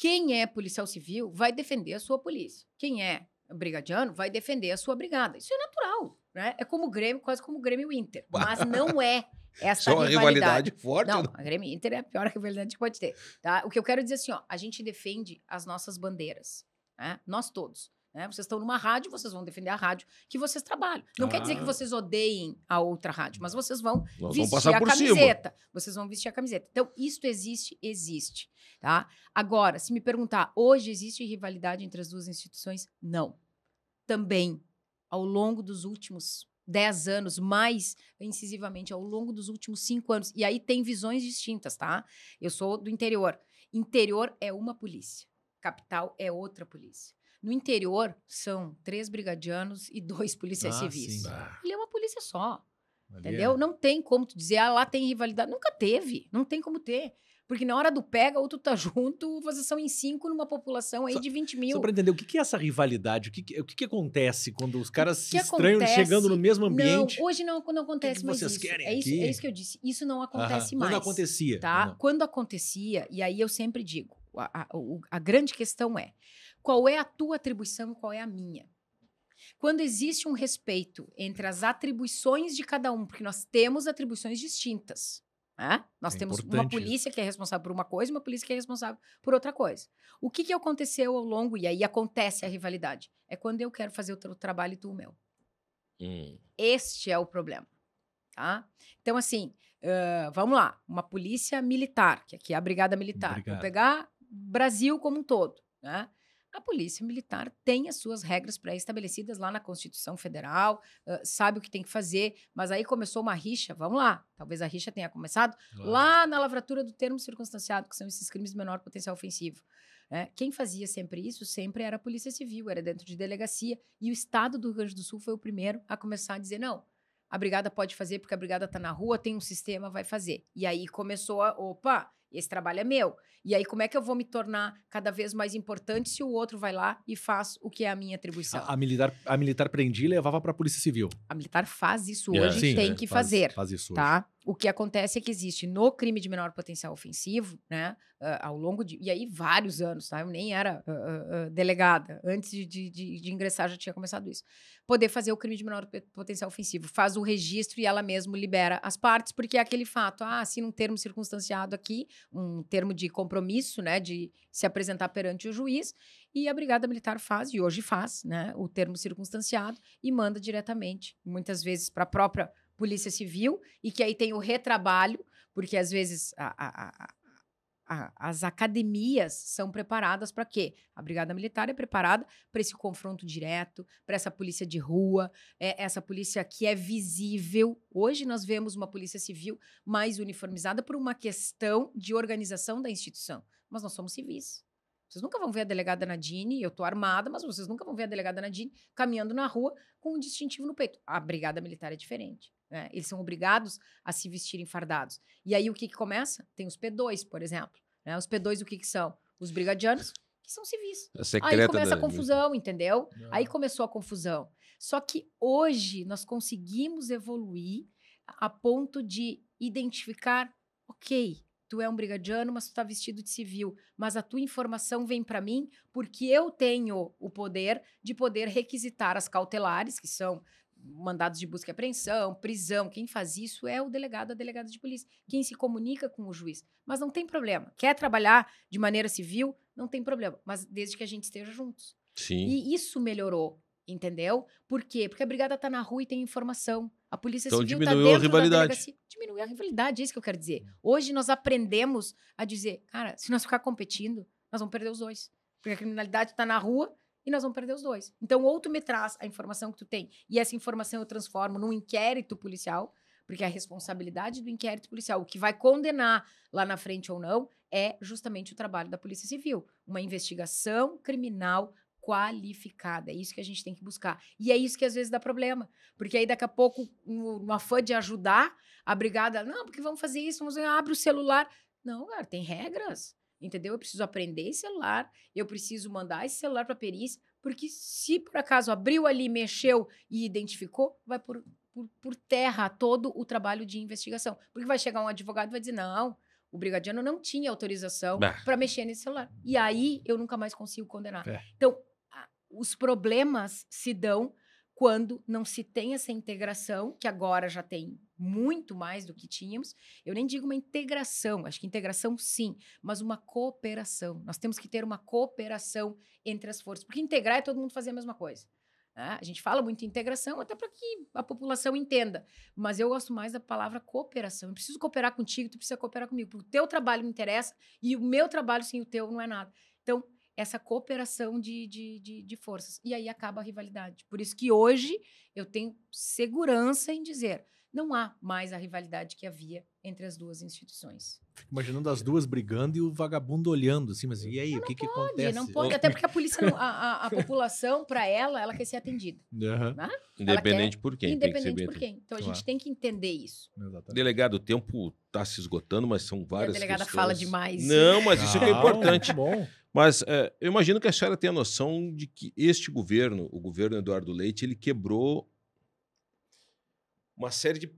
quem é policial civil vai defender a sua polícia. Quem é brigadiano vai defender a sua brigada. Isso é natural, né? É como o Grêmio, quase como o Grêmio Inter. Mas não é essa é uma rivalidade forte. Não, né? a Grêmio Inter é a pior rivalidade que pode ter. Tá? O que eu quero dizer assim, ó, a gente defende as nossas bandeiras. Né? Nós todos. Né? Vocês estão numa rádio, vocês vão defender a rádio que vocês trabalham. Não quer dizer que Ah. vocês odeiem a outra rádio, mas vocês vão Nós vestir a por cima. camiseta. Vocês vão vestir a camiseta. Então, isto existe, existe. Tá? Agora, se me perguntar, hoje existe rivalidade entre as duas instituições? Não. Também, ao longo dos últimos dez anos, mais incisivamente, ao longo dos últimos cinco anos. E aí tem visões distintas, tá? Eu sou do interior. Interior é uma polícia. Capital é outra polícia. No interior, são três brigadianos e dois policiais Ah, civis. sim. Ele é uma polícia só. Ali Entendeu? é- Não tem como tu dizer, ah, lá tem rivalidade. Nunca teve. Não tem como ter. Porque na hora do pega, ou tu tá junto, vocês são em cinco numa população aí Só- de 20 mil. Só para entender, o que, que é essa rivalidade? O que, que- o que, que acontece quando os caras se estranham acontece? chegando no mesmo ambiente? Não, hoje não, não acontece mais vocês isso. querem é isso. aqui? É isso que eu disse. Isso não Aham. acontece mais. Quando acontecia. Tá? Não. Quando acontecia, e aí eu sempre digo, a, a- o- a grande questão é, qual é a tua atribuição e qual é a minha? Quando existe um respeito entre as atribuições de cada um, porque nós temos atribuições distintas. Né? Nós É temos uma polícia que é responsável por uma coisa e uma polícia que é responsável por outra coisa. O que, que aconteceu ao longo, e aí acontece a rivalidade? É quando eu quero fazer o teu trabalho e tu o meu. Hum. Este é o problema, tá? Então, assim, ãh, vamos lá. Uma polícia militar, que aqui é a brigada militar. Vou pegar Brasil como um todo, né? A polícia militar tem as suas regras pré-estabelecidas lá na Constituição Federal, ãh, sabe o que tem que fazer, mas aí começou uma rixa, vamos lá. Talvez a rixa tenha começado lá na lavratura do termo circunstanciado, que são esses crimes de menor potencial ofensivo. né? Quem fazia sempre isso sempre era a Polícia Civil, era dentro de delegacia. E o Estado do Rio Grande do Sul foi o primeiro a começar a dizer: não, a brigada pode fazer porque a brigada está na rua, tem um sistema, vai fazer. E aí começou a: opa, esse trabalho é meu. E aí, como é que eu vou me tornar cada vez mais importante se o outro vai lá e faz o que é a minha atribuição? A, a militar, a militar prendia e levava para a polícia civil. A militar faz isso É. hoje, Sim, tem é, que faz- fazer. Faz isso hoje. Tá? O que acontece é que existe no crime de menor potencial ofensivo, né? ao longo de. E aí, vários anos, tá? Eu nem era ah, ah, delegada. Antes de, de, de- ingressar, já tinha começado isso. Poder fazer o crime de menor potencial ofensivo. Faz o registro e ela mesmo libera as partes, porque é aquele fato. Ah, assina um termo circunstanciado aqui, um termo de compromisso, né? De se apresentar perante o juiz. E a Brigada Militar faz, e hoje faz, né? O termo circunstanciado e manda diretamente, muitas vezes para a própria Polícia Civil, e que aí tem o retrabalho, porque às vezes a, a- a- as academias são preparadas para quê? A Brigada Militar é preparada para esse confronto direto, para essa polícia de rua, é, essa polícia que é visível. Hoje nós vemos uma polícia civil mais uniformizada por uma questão de organização da instituição. Mas nós somos civis. Vocês nunca vão ver a delegada Nadine, eu tô armada, mas vocês nunca vão ver a delegada Nadine caminhando na rua com um distintivo no peito. A brigada militar é diferente. Né? Eles são obrigados a se vestirem fardados. E aí o que, que começa? Tem os P2, por exemplo. né? Os P2 o que, que são? Os brigadianos, que são civis. Secreta Aí começa da- a confusão, entendeu? Aí começou a confusão. Só que hoje nós conseguimos evoluir a ponto de identificar, ok, tu é um brigadiano, mas tu tá vestido de civil, mas a tua informação vem para mim porque eu tenho o poder de poder requisitar as cautelares, que são mandados de busca e apreensão, prisão. Quem faz isso é o delegado, a delegada de polícia. Quem se comunica com o juiz. Mas não tem problema. Quer trabalhar de maneira civil? Não tem problema. Mas desde que a gente esteja juntos. Sim. E isso melhorou, entendeu? Por quê? Porque a brigada tá na rua e tem informação. A polícia Então civil tá diminuiu a dentro da rivalidade. delegacia. Diminuiu a rivalidade, é isso que eu quero dizer. Hoje nós aprendemos a dizer, cara, se nós ficar competindo, nós vamos perder os dois. Porque a criminalidade tá na rua e nós vamos perder os dois. Então, ou tu me traz a informação que tu tem, e essa informação eu transformo num inquérito policial, porque a responsabilidade do inquérito policial, o que vai condenar lá na frente ou não, é justamente o trabalho da Polícia Civil. Uma investigação criminal qualificada. É isso que a gente tem que buscar. E é isso que às vezes dá problema. Porque aí daqui a pouco, no afã de ajudar, a brigada, não, porque vamos fazer isso, vamos abre o celular. Não, cara, tem regras. Entendeu? Eu preciso aprender esse celular, eu preciso mandar esse celular para perícia, porque se por acaso abriu ali, mexeu e identificou, vai por, por, por terra todo o trabalho de investigação. Porque vai chegar um advogado e vai dizer: não, o brigadiano não tinha autorização para mexer nesse celular. E aí eu nunca mais consigo condenar. É. Então, a- os problemas se dão quando não se tem essa integração, que agora já tem muito mais do que tínhamos. Eu nem digo uma integração, acho que integração sim, mas uma cooperação. Nós temos que ter uma cooperação entre as forças, porque integrar é todo mundo fazer a mesma coisa. né? A gente fala muito em integração até para que a população entenda, mas eu gosto mais da palavra cooperação. Eu preciso cooperar contigo, tu precisa cooperar comigo, porque o teu trabalho me interessa e o meu trabalho sem o teu não é nada. Então, essa cooperação de, de, de, de forças. E aí acaba a rivalidade. Por isso que hoje eu tenho segurança em dizer não há mais a rivalidade que havia entre as duas instituições. Fico imaginando as duas brigando e o vagabundo olhando assim, mas e aí, o que que Pode, acontece? não pode, até porque a polícia, não- a, a, a população, para ela, ela quer ser atendida. Aham, Independente por quem. tem que ser independente por quem. Então a Claro. gente tem que entender isso. exatamente. Delegado, o tempo está se esgotando, mas são E a várias delegada questões. fala demais. Não, mas isso é que é importante. Bom. Mas é, eu imagino que a senhora tem a noção de que este governo, o governo Eduardo Leite, ele quebrou uma série de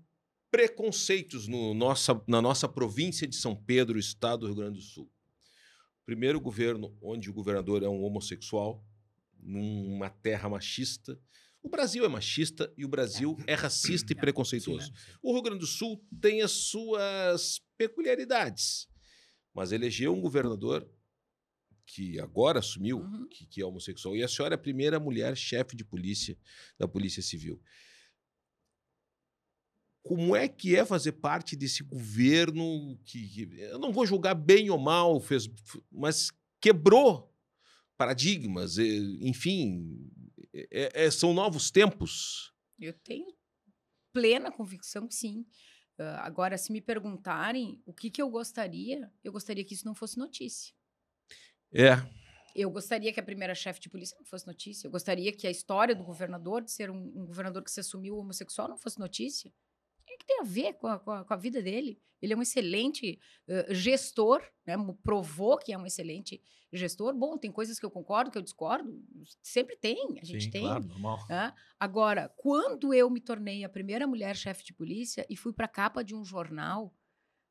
preconceitos no nossa, na nossa província de São Pedro, estado do Rio Grande do Sul. Primeiro governo onde o governador é um homossexual, numa terra machista. O Brasil é machista e o Brasil é racista e preconceituoso. O Rio Grande do Sul tem as suas peculiaridades, mas elegeu um governador que agora assumiu Uhum. que, que é homossexual. E a senhora é a primeira mulher chefe de polícia da Polícia Civil. Como é que é fazer parte desse governo que, que- eu não vou julgar bem ou mal, fez, mas quebrou paradigmas, enfim, é- é- são novos tempos. Eu tenho plena convicção que sim. Ah, agora, se me perguntarem o que, que eu gostaria, eu gostaria que isso não fosse notícia. É, Eu gostaria que a primeira chefe de polícia não fosse notícia. Eu gostaria que a história do governador, de ser um, um governador que se assumiu homossexual, não fosse notícia. O que, que tem a ver com a, com a- com a vida dele? Ele é um excelente eh, gestor, né? provou que é um excelente gestor. Bom, tem coisas que eu concordo, que eu discordo. Sempre tem, a gente Sim, tem. claro, normal. né? Agora, quando eu me tornei a primeira mulher chefe de polícia e fui para a capa de um jornal,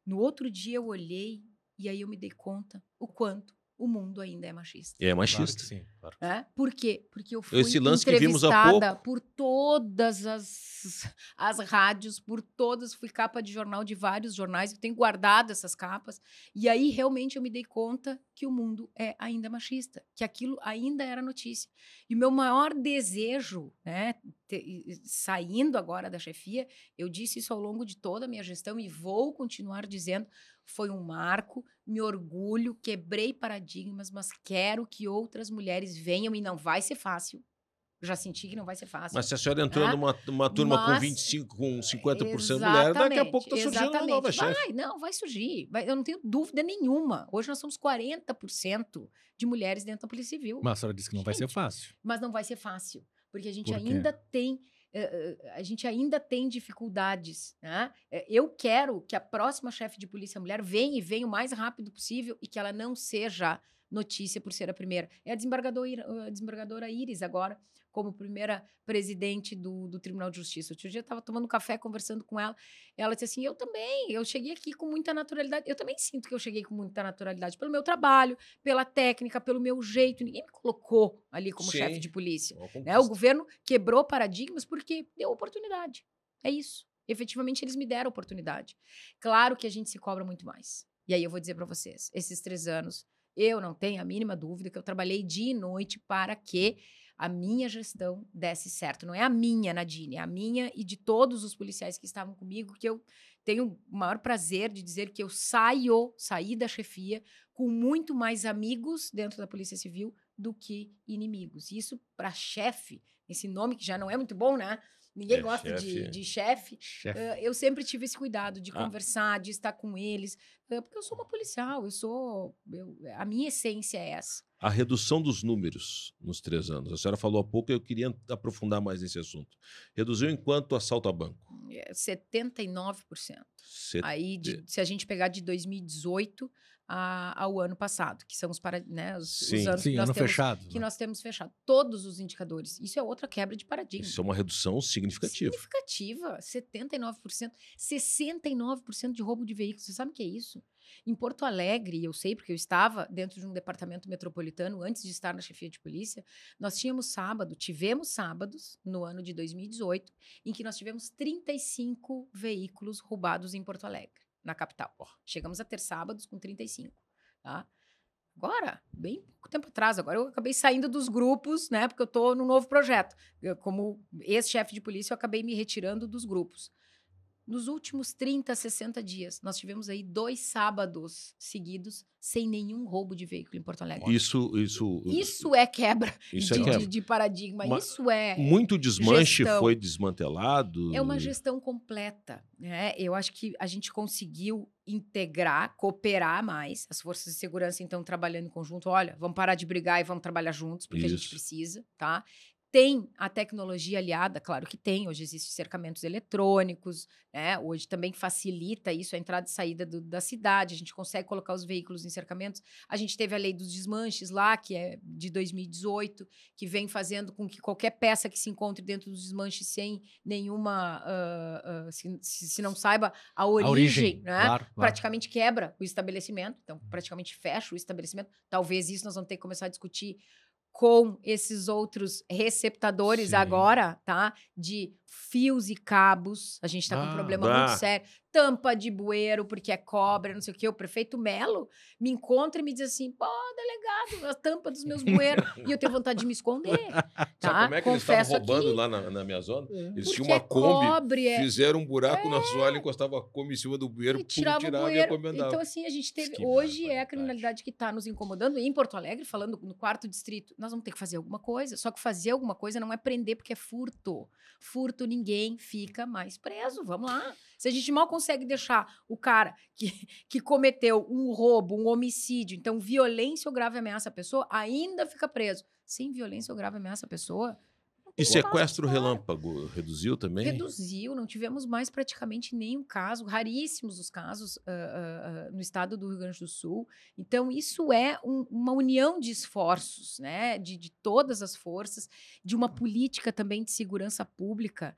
no outro dia eu olhei e aí eu me dei conta o quanto o mundo ainda é machista. é Claro machista. que sim, claro. né? Por quê? Porque eu fui Esse lance entrevistada pouco. por todas as, as rádios, por todas, fui capa de jornal de vários jornais, eu tenho guardado essas capas, e aí realmente eu me dei conta que o mundo é ainda machista, que aquilo ainda era notícia. E o meu maior desejo, né, te- saindo agora da chefia, eu disse isso ao longo de toda a minha gestão e vou continuar dizendo, foi um marco, me orgulho, quebrei paradigmas, mas quero que outras mulheres venham e não vai ser fácil. Já senti que não vai ser fácil. Mas se a senhora entrou Ah, numa, numa turma com mas- 25, com 50% mulher, daqui a pouco tá surgindo uma exatamente. nova chefe. Vai, não, vai surgir. Vai- eu não tenho dúvida nenhuma. Hoje nós somos 40% de mulheres dentro da Polícia Civil. Mas a senhora disse que não vai ser Gente, fácil. mas não vai ser fácil, porque a gente Por ainda tem a gente ainda tem dificuldades. Né? Eh, Eu quero que a próxima chefe de polícia mulher venha e venha o mais rápido possível e que ela não seja notícia por ser a primeira. É a desembargadora, a desembargadora Iris agora, como primeira presidente do, do Tribunal de Justiça. Outro dia eu estava tomando café, conversando com ela. Ela disse assim: Eu também, eu cheguei aqui com muita naturalidade. Eu também sinto que eu cheguei com muita naturalidade pelo meu trabalho, pela técnica, pelo meu jeito. Ninguém me colocou ali como chefe Sim. de polícia. Né? O governo quebrou paradigmas porque deu oportunidade. É isso. Efetivamente, eles me deram oportunidade. Claro que a gente se cobra muito mais. E aí eu vou dizer para vocês: esses três anos, eu não tenho a mínima dúvida que eu trabalhei dia e noite para que a minha gestão desse certo. Não é a minha, Nadine, é a minha e de todos os policiais que estavam comigo, que eu tenho o maior prazer de dizer que eu saio, saí da chefia com muito mais amigos dentro da Polícia Civil do que inimigos. Isso para chefe, esse nome que já não é muito bom, né? Ninguém É, gosta de, chefe. de chefe. Chefe. Eh, eu sempre tive esse cuidado de Ah. conversar, de estar com eles, eh, porque eu sou uma policial, eu sou. eu- a minha essência é essa. A redução dos números nos três anos. A senhora falou há pouco e eu queria aprofundar mais nesse assunto. Reduziu em quanto assalto a banco? É 79%. Set- Aí, de- se a gente pegar de 2018 a- ao ano passado, que são os, para, né, os, os Sim. anos Sim, que, nós ano temos, fechado. que né? nós temos fechado. Todos os indicadores. Isso é outra quebra de paradigma. Isso é uma redução significativa. Significativa. 79%. 69% de roubo de veículos. Você sabe o que é isso? Em Porto Alegre, eu sei porque eu estava dentro de um departamento metropolitano antes de estar na chefia de polícia, nós tínhamos sábado, tivemos sábados no ano de 2018, em que nós tivemos 35 veículos roubados em Porto Alegre, na capital. Chegamos a ter sábados com 35, tá? Agora, bem pouco tempo atrás, agora eu acabei saindo dos grupos, né? Porque eu estou num novo projeto. Eu, como ex-chefe de polícia, eu acabei me retirando dos grupos. Nos últimos 30, 60 dias, nós tivemos aí dois sábados seguidos sem nenhum roubo de veículo em Porto Alegre. Isso, isso, Isso é quebra, isso de, é quebra. de- de paradigma. Uma- Isso é. Muito desmanche gestão. foi desmantelado. É uma gestão completa. Né? Eu acho que a gente conseguiu integrar, cooperar mais. As forças de segurança, então, trabalhando em conjunto. Olha, vamos parar de brigar e vamos trabalhar juntos, porque a gente Isso. precisa, tá? Tem a tecnologia aliada, claro que tem. Hoje existem cercamentos eletrônicos, né? Hoje também facilita isso, a entrada e saída do- da cidade. A gente consegue colocar os veículos em cercamentos. A gente teve a lei dos desmanches lá, que é de 2018, que vem fazendo com que qualquer peça que se encontre dentro dos desmanches sem nenhuma. ah, ah, se, se- se não saiba a origem, A origem, né? claro, claro. praticamente quebra o estabelecimento, então praticamente fecha o estabelecimento. Talvez isso nós vamos ter que começar a discutir com esses outros receptadores Sim. agora, tá? De fios e cabos. A gente tá com Ah, um problema bah. muito sério. Tampa de bueiro, porque é cobra, não sei o quê. O prefeito Melo me encontra e me diz assim: pô, delegado, a tampa dos meus bueiros. e eu tenho vontade de me esconder. Tá? Sabe como é que eles Confesso estavam roubando aqui, lá na, na minha zona? Eles porque tinham uma é Kombi, cobre, é- fizeram um buraco no assoalho, encostava a Kombi em cima do bueiro, e pum, tirava, tirava, o e bueiro. encomendava. Então, assim, a gente teve. Que hoje é a criminalidade que está nos incomodando. E em Porto Alegre, falando no quarto distrito, nós vamos ter que fazer alguma coisa. Só que fazer alguma coisa não é prender, porque é furto. Furto, ninguém fica mais preso. Vamos lá. Se a gente mal consegue deixar o cara que, que cometeu um roubo, um homicídio, então violência ou grave ameaça à pessoa, ainda fica preso. Sem violência ou grave ameaça à pessoa. E sequestro relâmpago reduziu também? Reduziu, não tivemos mais praticamente nenhum caso, raríssimos os casos ah, ah, ah, no estado do Rio Grande do Sul. Então, isso é um- uma união de esforços, né, de, de todas as forças, de uma política também de segurança pública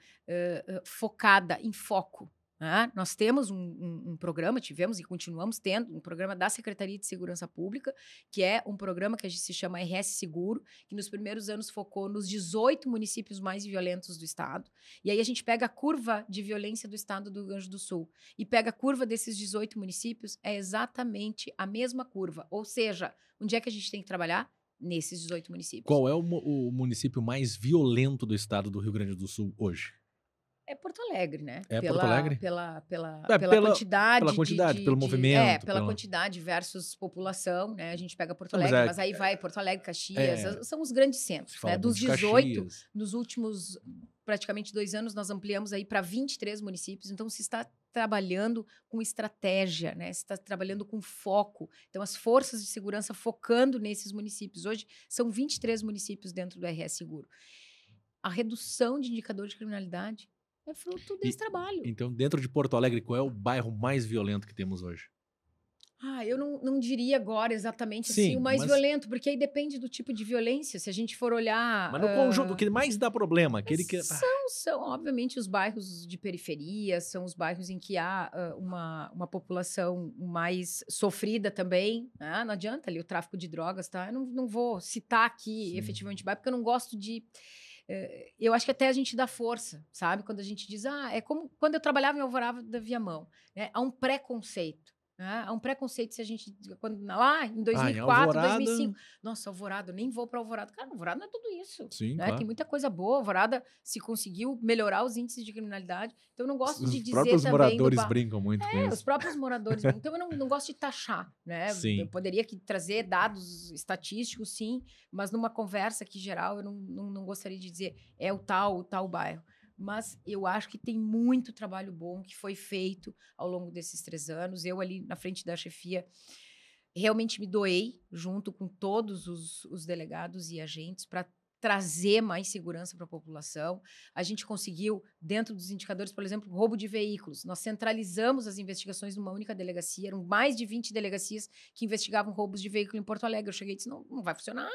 focada em foco. Né? Nós temos um, um- um programa, tivemos e continuamos tendo, um programa da Secretaria de Segurança Pública, que é um programa que a gente se chama RS Seguro, que nos primeiros anos focou nos 18 municípios mais violentos do estado. E aí a gente pega a curva de violência do estado do Rio Grande do Sul e pega a curva desses 18 municípios, é exatamente a mesma curva. Ou seja, onde é que a gente tem que trabalhar? Nesses 18 municípios. Qual é o, o município mais violento do estado do Rio Grande do Sul hoje? É Porto Alegre, né? É pela, Porto Alegre? Pela, pela, É, pela, pela- quantidade. pela de- quantidade, de- pelo de- movimento, É, pela pela- quantidade versus população, né? A gente pega Porto Não, mas Alegre, é- mas, aí vai Porto Alegre, Caxias, É. são os grandes centros, né? Dos de 18, Caxias. nos últimos praticamente dois anos, nós ampliamos aí para 23 municípios. Então, se está trabalhando com estratégia, né? Se está trabalhando com foco. Então, as forças de segurança focando nesses municípios. Hoje, são 23 municípios dentro do RS Seguro. A redução de indicadores de criminalidade é fruto desse trabalho. Então, dentro de Porto Alegre, qual é o bairro mais violento que temos hoje? Ah, eu não, não diria agora exatamente Sim, assim o mais mas- violento, porque aí depende do tipo de violência. Se a gente for olhar. Mas no ah, conjunto, o que mais dá problema, aquele que... São, são, obviamente, os bairros de periferia, são os bairros em que há ah, uma, uma população mais sofrida também. né? Não adianta ali o tráfico de drogas, tá? Eu não, não vou citar aqui Sim. efetivamente bairro, porque eu não gosto de. Eh, eu acho que até a gente dá força, sabe? Quando a gente diz, ah, é como quando eu trabalhava em Alvorada da Viamão, né? Há um preconceito. Né? Há um preconceito se a gente. Quando, lá em 2004, Alvorada- 2005. Nossa, Alvorada, nem vou para Alvorada. Cara, Alvorada não é tudo isso Sim, né? claro. Tem muita coisa boa. Alvorada se conseguiu melhorar os índices de criminalidade. Então, eu não gosto Os de dizer próprios também... moradores brincam muito com É, isso. os próprios moradores. então, eu não, não gosto de taxar, né? Sim. Eu poderia trazer dados estatísticos, sim, mas numa conversa aqui geral, eu não, não, não gostaria de dizer é o tal, o tal bairro. Mas eu acho que tem muito trabalho bom que foi feito ao longo desses três anos. Eu ali na frente da chefia realmente me doei junto com todos os, os delegados e agentes para trazer mais segurança para a população. A gente conseguiu, dentro dos indicadores, por exemplo, roubo de veículos. Nós centralizamos as investigações numa única delegacia. Eram mais de 20 delegacias que investigavam roubos de veículo em Porto Alegre. Eu cheguei e disse, não, não vai funcionar.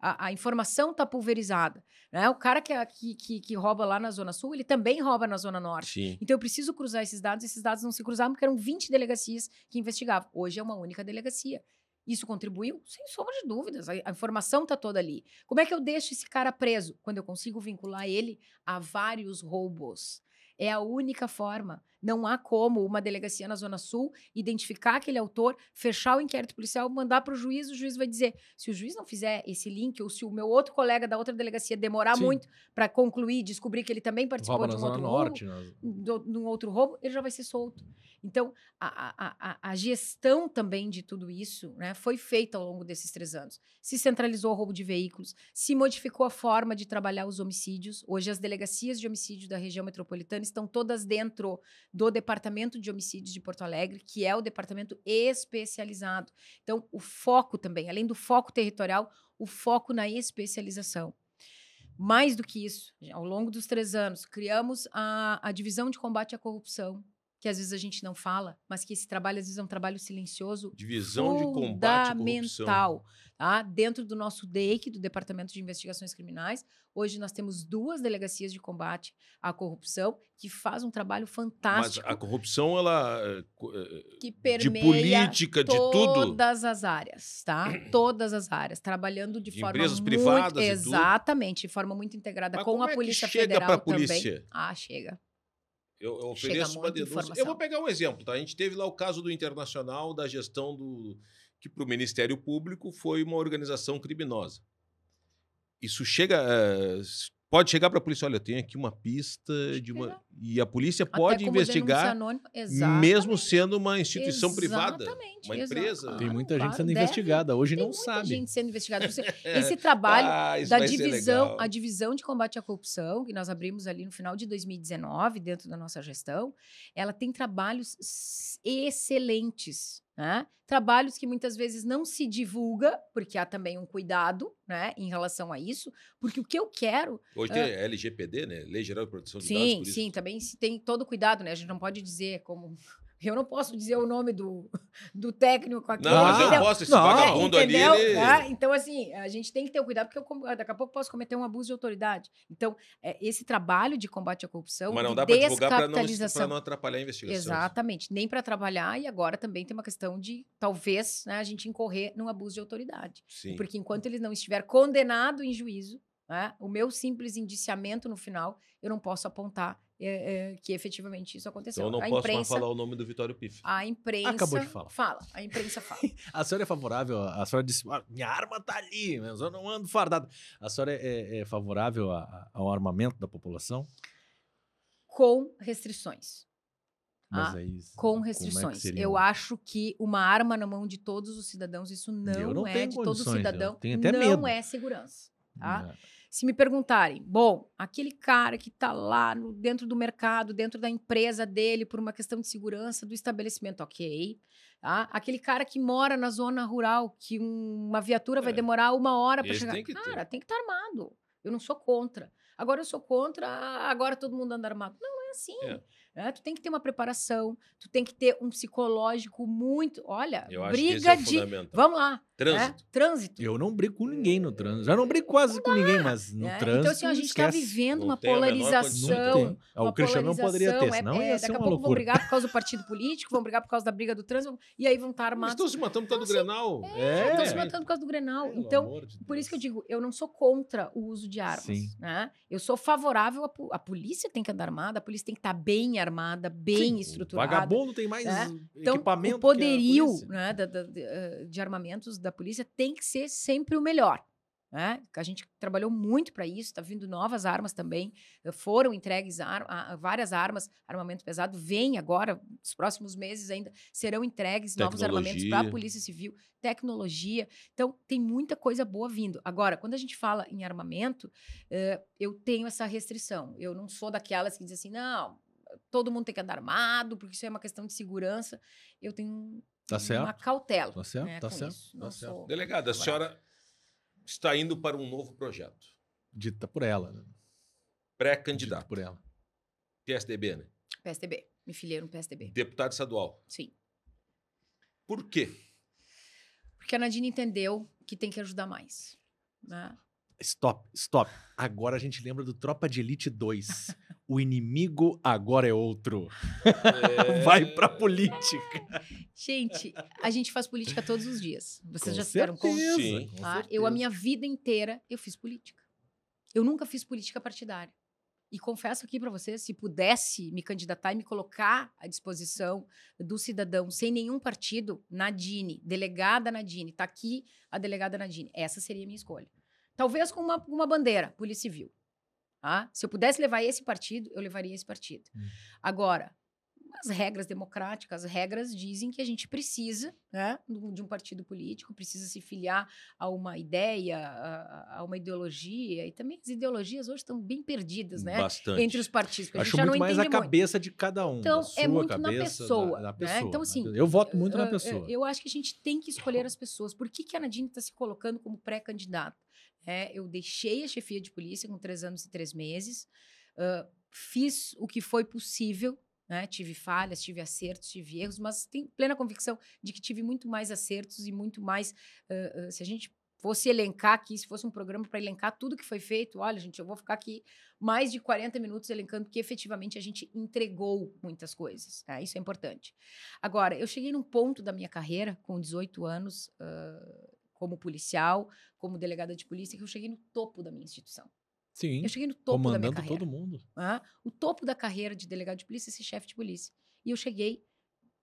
A, a informação está pulverizada. Né? O cara que, que, que, que rouba lá na Zona Sul, ele também rouba na Zona Norte. Sim. Então eu preciso cruzar esses dados, esses dados não se cruzavam porque eram 20 delegacias que investigavam. Hoje é uma única delegacia. Isso contribuiu? Sem sombra de dúvidas. A, a informação está toda ali. Como é que eu deixo esse cara preso? Quando eu consigo vincular ele a vários roubos. É a única forma. Não há como uma delegacia na Zona Sul identificar aquele autor, fechar o inquérito policial, mandar para o juiz, o juiz vai dizer: se o juiz não fizer esse link, ou se o meu outro colega da outra delegacia demorar Sim. muito para concluir, descobrir que ele também participou Rouba de um outro roubo, Norte. nas- do, num outro roubo, ele já vai ser solto. Então, a, a, a, a gestão também de tudo isso né, foi feita ao longo desses três anos. Se centralizou o roubo de veículos, se modificou a forma de trabalhar os homicídios. Hoje, as delegacias de homicídio da região metropolitana estão todas dentro do Departamento de Homicídios de Porto Alegre, que é o departamento especializado. Então, o foco também, além do foco territorial, o foco na especialização. Mais do que isso, ao longo dos três anos, criamos a, a divisão de combate à corrupção, que às vezes a gente não fala, mas que esse trabalho às vezes é um trabalho silencioso Divisão de combate à corrupção. fundamental, tá? Dentro do nosso DEIC, do Departamento de Investigações Criminais, hoje nós temos duas delegacias de combate à corrupção que faz um trabalho Mas fantástico a corrupção, ela. eh, eh, que De permeia política, de tudo. todas as áreas, tá? Todas as áreas, trabalhando de, De forma empresas muito, privadas exatamente, de forma muito integrada Mas com a é Polícia chega Federal também. polícia? Ah, chega. Eu, eu ofereço uma denúncia. Eu informação. vou pegar um exemplo, tá? A gente teve lá o caso do Internacional da gestão do. que para o Ministério Público foi uma organização criminosa. Isso chega. Pode chegar para a polícia, olha, eu tenho aqui uma pista de uma. E a polícia Até pode investigar, mesmo sendo uma instituição privada. Exatamente, uma exato, empresa. claro, Tem muita gente claro, sendo deve. investigada. Hoje Tem não muita sabe. gente sendo investigada. Esse trabalho Ah, da divisão, a divisão de combate à corrupção, que nós abrimos ali no final de 2019, dentro da nossa gestão, ela tem trabalhos excelentes. Né? Trabalhos que muitas vezes não se divulga, porque há também um cuidado né, em relação a isso, porque o que eu quero Hoje tem LGPD, né? Lei Geral de Proteção de Dados. Sim, por isso. sim, também se tem todo cuidado, né? A gente não pode dizer como. Eu não posso dizer o nome do, do técnico aqui. Não, mas eu entendeu? posso, esse Não, vagabundo ali, ele... É, então, assim, a gente tem que ter o cuidado, porque eu, daqui a pouco posso cometer um abuso de autoridade. Então, é, esse trabalho de combate à corrupção, Mas não de dá para divulgar para não, pra não atrapalhar a investigação. Exatamente, nem para trabalhar, e agora também tem uma questão de, talvez, né, a gente incorrer num abuso de autoridade. Sim. Porque enquanto ele não estiver condenado em juízo, né, o meu simples indiciamento no final, eu não posso apontar é, é, que efetivamente isso aconteceu. Então eu não a posso mais imprensa, falar o nome do Vitório Pif. a imprensa Acabou de falar. fala, a imprensa fala. A senhora é favorável? A senhora disse: "Ah, minha arma tá ali, mas eu não ando fardado. A senhora é, é favorável a- a- ao armamento da população? com restrições. Mas Ah, é isso. com é restrições. seria eu acho que uma arma na mão de todos os cidadãos, isso não, não é de todo cidadão. não medo. é segurança. Tá? É. Se me perguntarem, bom, aquele cara que está lá no- dentro do mercado, dentro da empresa dele, por uma questão de segurança do estabelecimento, ok. Tá? Aquele cara que mora na zona rural, que um- uma viatura vai É. demorar uma hora para chegar. tem que ter. cara, tem que estar armado. Eu não sou contra. Agora eu sou contra, agora todo mundo anda armado. Não, não é assim. É. né? Tu tem que ter uma preparação, tu tem que ter um psicológico muito. Olha, Eu briga é de. Vamos lá. Trânsito. né? Trânsito. Eu não brigo com ninguém no trânsito. Já não brigo quase com ninguém, mas no né? trânsito. Então, assim, a gente está vivendo Não uma a Não polarização. tem. Ah, uma O Cristiano não poderia ter, senão é, ia é, ser Daqui a uma pouco vão brigar por causa do partido político, vão brigar por causa da briga do trânsito, e aí vão estar Mas armados. estão se matando por causa do Então, Grenal. É. Estão se matando por causa do Grenal. Então, por isso que eu digo, eu não sou contra o uso de armas. Sim. Né? Eu sou favorável à po- a polícia tem que andar armada, a polícia tem que estar bem armada, bem Sim, estruturada. Vagabundo tem mais né? Então, equipamento. o poderio a né, eh, de armamentos da polícia tem que ser sempre o melhor. Né? A gente trabalhou muito para isso, está vindo novas armas também. eh, Foram entregues ar- a- a várias armas, armamento pesado. Vem agora, nos próximos meses ainda, serão entregues novos armamentos para a Tecnologia. Polícia Civil, tecnologia. Então, tem muita coisa boa vindo. Agora, quando a gente fala em armamento, eh, eu tenho essa restrição. Eu não sou daquelas que dizem assim, não, todo mundo tem que andar armado, porque isso é uma questão de segurança. Eu tenho Tá uma certo. cautela. Tá certo, né, tá certo, isso. tá certo. sou Delegada, a senhora está indo para um novo projeto. Dita por ela. né? Dita Pré-candidato. por ela. PSDB, né? PSDB. Me filiei no PSDB. Deputado estadual. Sim. Por quê? Porque a Nadine entendeu que tem que ajudar mais. né? Stop, stop. Agora a gente lembra do Tropa de Elite 2. o inimigo agora é outro. Vai pra política. Gente, a gente faz política todos os dias. Vocês Com já se deram conta? certeza, Sim. com tá? certeza. Eu, a minha vida inteira, eu fiz política. Eu nunca fiz política partidária. E confesso aqui para vocês, se pudesse me candidatar e me colocar à disposição do cidadão sem nenhum partido, Nadine, delegada Nadine, tá aqui a delegada Nadine. Essa seria a minha escolha. Talvez com uma, uma bandeira, Polícia Civil. Tá? Se eu pudesse levar esse partido, eu levaria esse partido. Hum. Agora, as regras democráticas, as regras dizem que a gente precisa né, de um partido político, precisa se filiar a uma ideia, a, a uma ideologia, e também as ideologias hoje estão bem perdidas, né? Bastante. Entre os partidos, Acho muito mais a muito. cabeça de cada um. Então, é muito na cabeça, pessoa, Da, da né? pessoa. Então, assim, Eu voto muito na pessoa. Eu acho que a gente tem que escolher as pessoas. Por que, que a Nadine está se colocando como pré-candidata? É, eu deixei a chefia de polícia com três anos e três meses, ah, fiz o que foi possível, né? tive falhas, tive acertos, tive erros, mas tenho plena convicção de que tive muito mais acertos e muito mais. ah, ah, se a gente fosse elencar aqui, se fosse um programa para elencar tudo que foi feito, olha, gente, eu vou ficar aqui mais de 40 minutos elencando, porque efetivamente a gente entregou muitas coisas. tá? Isso é importante. Agora, eu cheguei num ponto da minha carreira, com 18 anos, ah, como policial, como delegada de polícia, que eu cheguei no topo da minha instituição. Sim. Eu cheguei no topo da minha Comandando carreira. todo mundo. né? O topo da carreira de delegado de polícia é ser chefe de polícia. E eu cheguei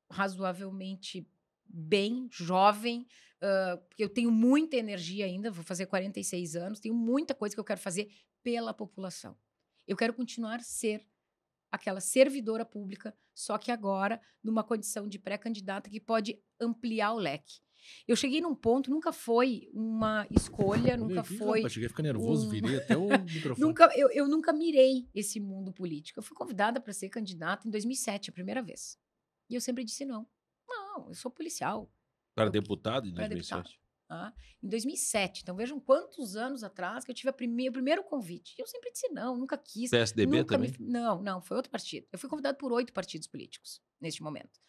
razoavelmente bem, jovem, ah, porque eu tenho muita energia ainda, vou fazer 46 anos, tenho muita coisa que eu quero fazer pela população. Eu quero continuar ser aquela servidora pública, só que agora numa condição de pré-candidata que pode ampliar o leque. Eu cheguei num ponto, nunca foi uma escolha, nunca Ih, foi rapaz, cheguei a ficar nervoso, um- virei até o microfone. Nunca, eu, eu nunca mirei esse mundo político. Eu fui convidada para ser candidata em 2007, a primeira vez. E eu sempre disse não. Não, eu sou policial. Para deputado em Para 2007. tá? Em 2007. Então vejam quantos anos atrás que eu tive a prime- o primeiro convite. E eu sempre disse não, nunca quis. PSDB nunca também? me- não, não, foi outro partido. Eu fui convidada por oito partidos políticos neste momento.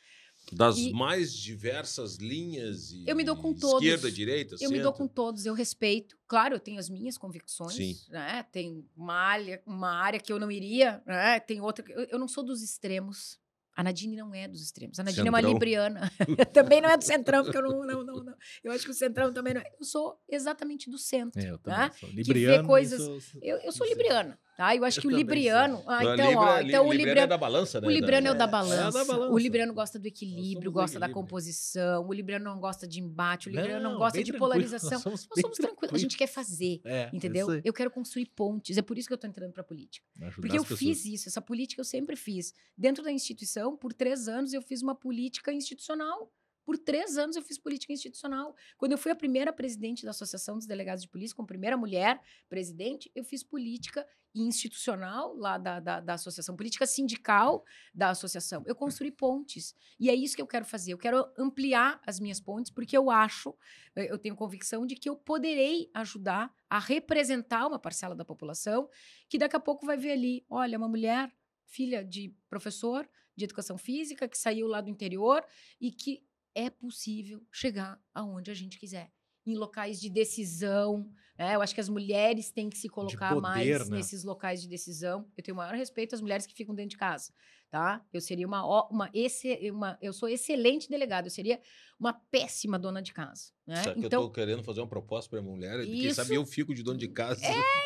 Das E- mais diversas linhas e Eu me dou com todos. esquerda, direita, Eu me dou centro. com todos, eu respeito. Claro, eu tenho as minhas convicções, Sim. né? Tem uma área, uma área que eu não iria, né? Tem outra. que- Eu, eu não sou dos extremos. A Nadine não é dos extremos. A Nadine é uma Centrão. libriana. também não é do centrão, porque eu não, não, não, não. Eu acho que o centrão também não é. Eu sou exatamente do centro. É, eu né? também sou libriano. e coisas- sou- Eu, eu sou libriana. Tá? Eu acho Eu que o libriano. Ah, então, Libra- ó, Li- então o Libriano é libriano. da balança, né? O libriano é o da É, é balança. da balança. O libriano gosta do equilíbrio, gosta da composição. O libriano não gosta de embate, o libriano não, Não, gosta de polarização. nós somos Nós somos tranquilos, a gente quer fazer. É, Entendeu? Eu quero construir pontes. É por isso que eu tô entrando pra política. Ajudar Porque eu as pessoas. fiz isso, essa política eu sempre fiz. Dentro da instituição, por três anos, eu fiz uma política institucional. Por três anos eu fiz política institucional. Quando eu fui a primeira presidente da Associação dos Delegados de Polícia, como primeira mulher presidente, eu fiz política institucional lá da, da, da associação, política sindical da associação. Eu construí pontes. E é isso que eu quero fazer. Eu quero ampliar as minhas pontes, porque eu acho, eh, eu tenho convicção de que eu poderei ajudar a representar uma parcela da população que daqui a pouco vai ver ali, olha, uma mulher, filha de professor de educação física, que saiu lá do interior e que é possível chegar aonde a gente quiser. Em locais de decisão. né? Eu acho que as mulheres têm que se colocar poder, mais né? nesses locais de decisão. Eu tenho o maior respeito às mulheres que ficam dentro de casa. Tá? Eu seria uma, uma, esse, uma eu sou excelente delegada, eu seria uma péssima dona de casa. Né? Só que Então, eu tô querendo fazer uma proposta pra mulher. Quem Isso. sabe eu fico de dono de casa.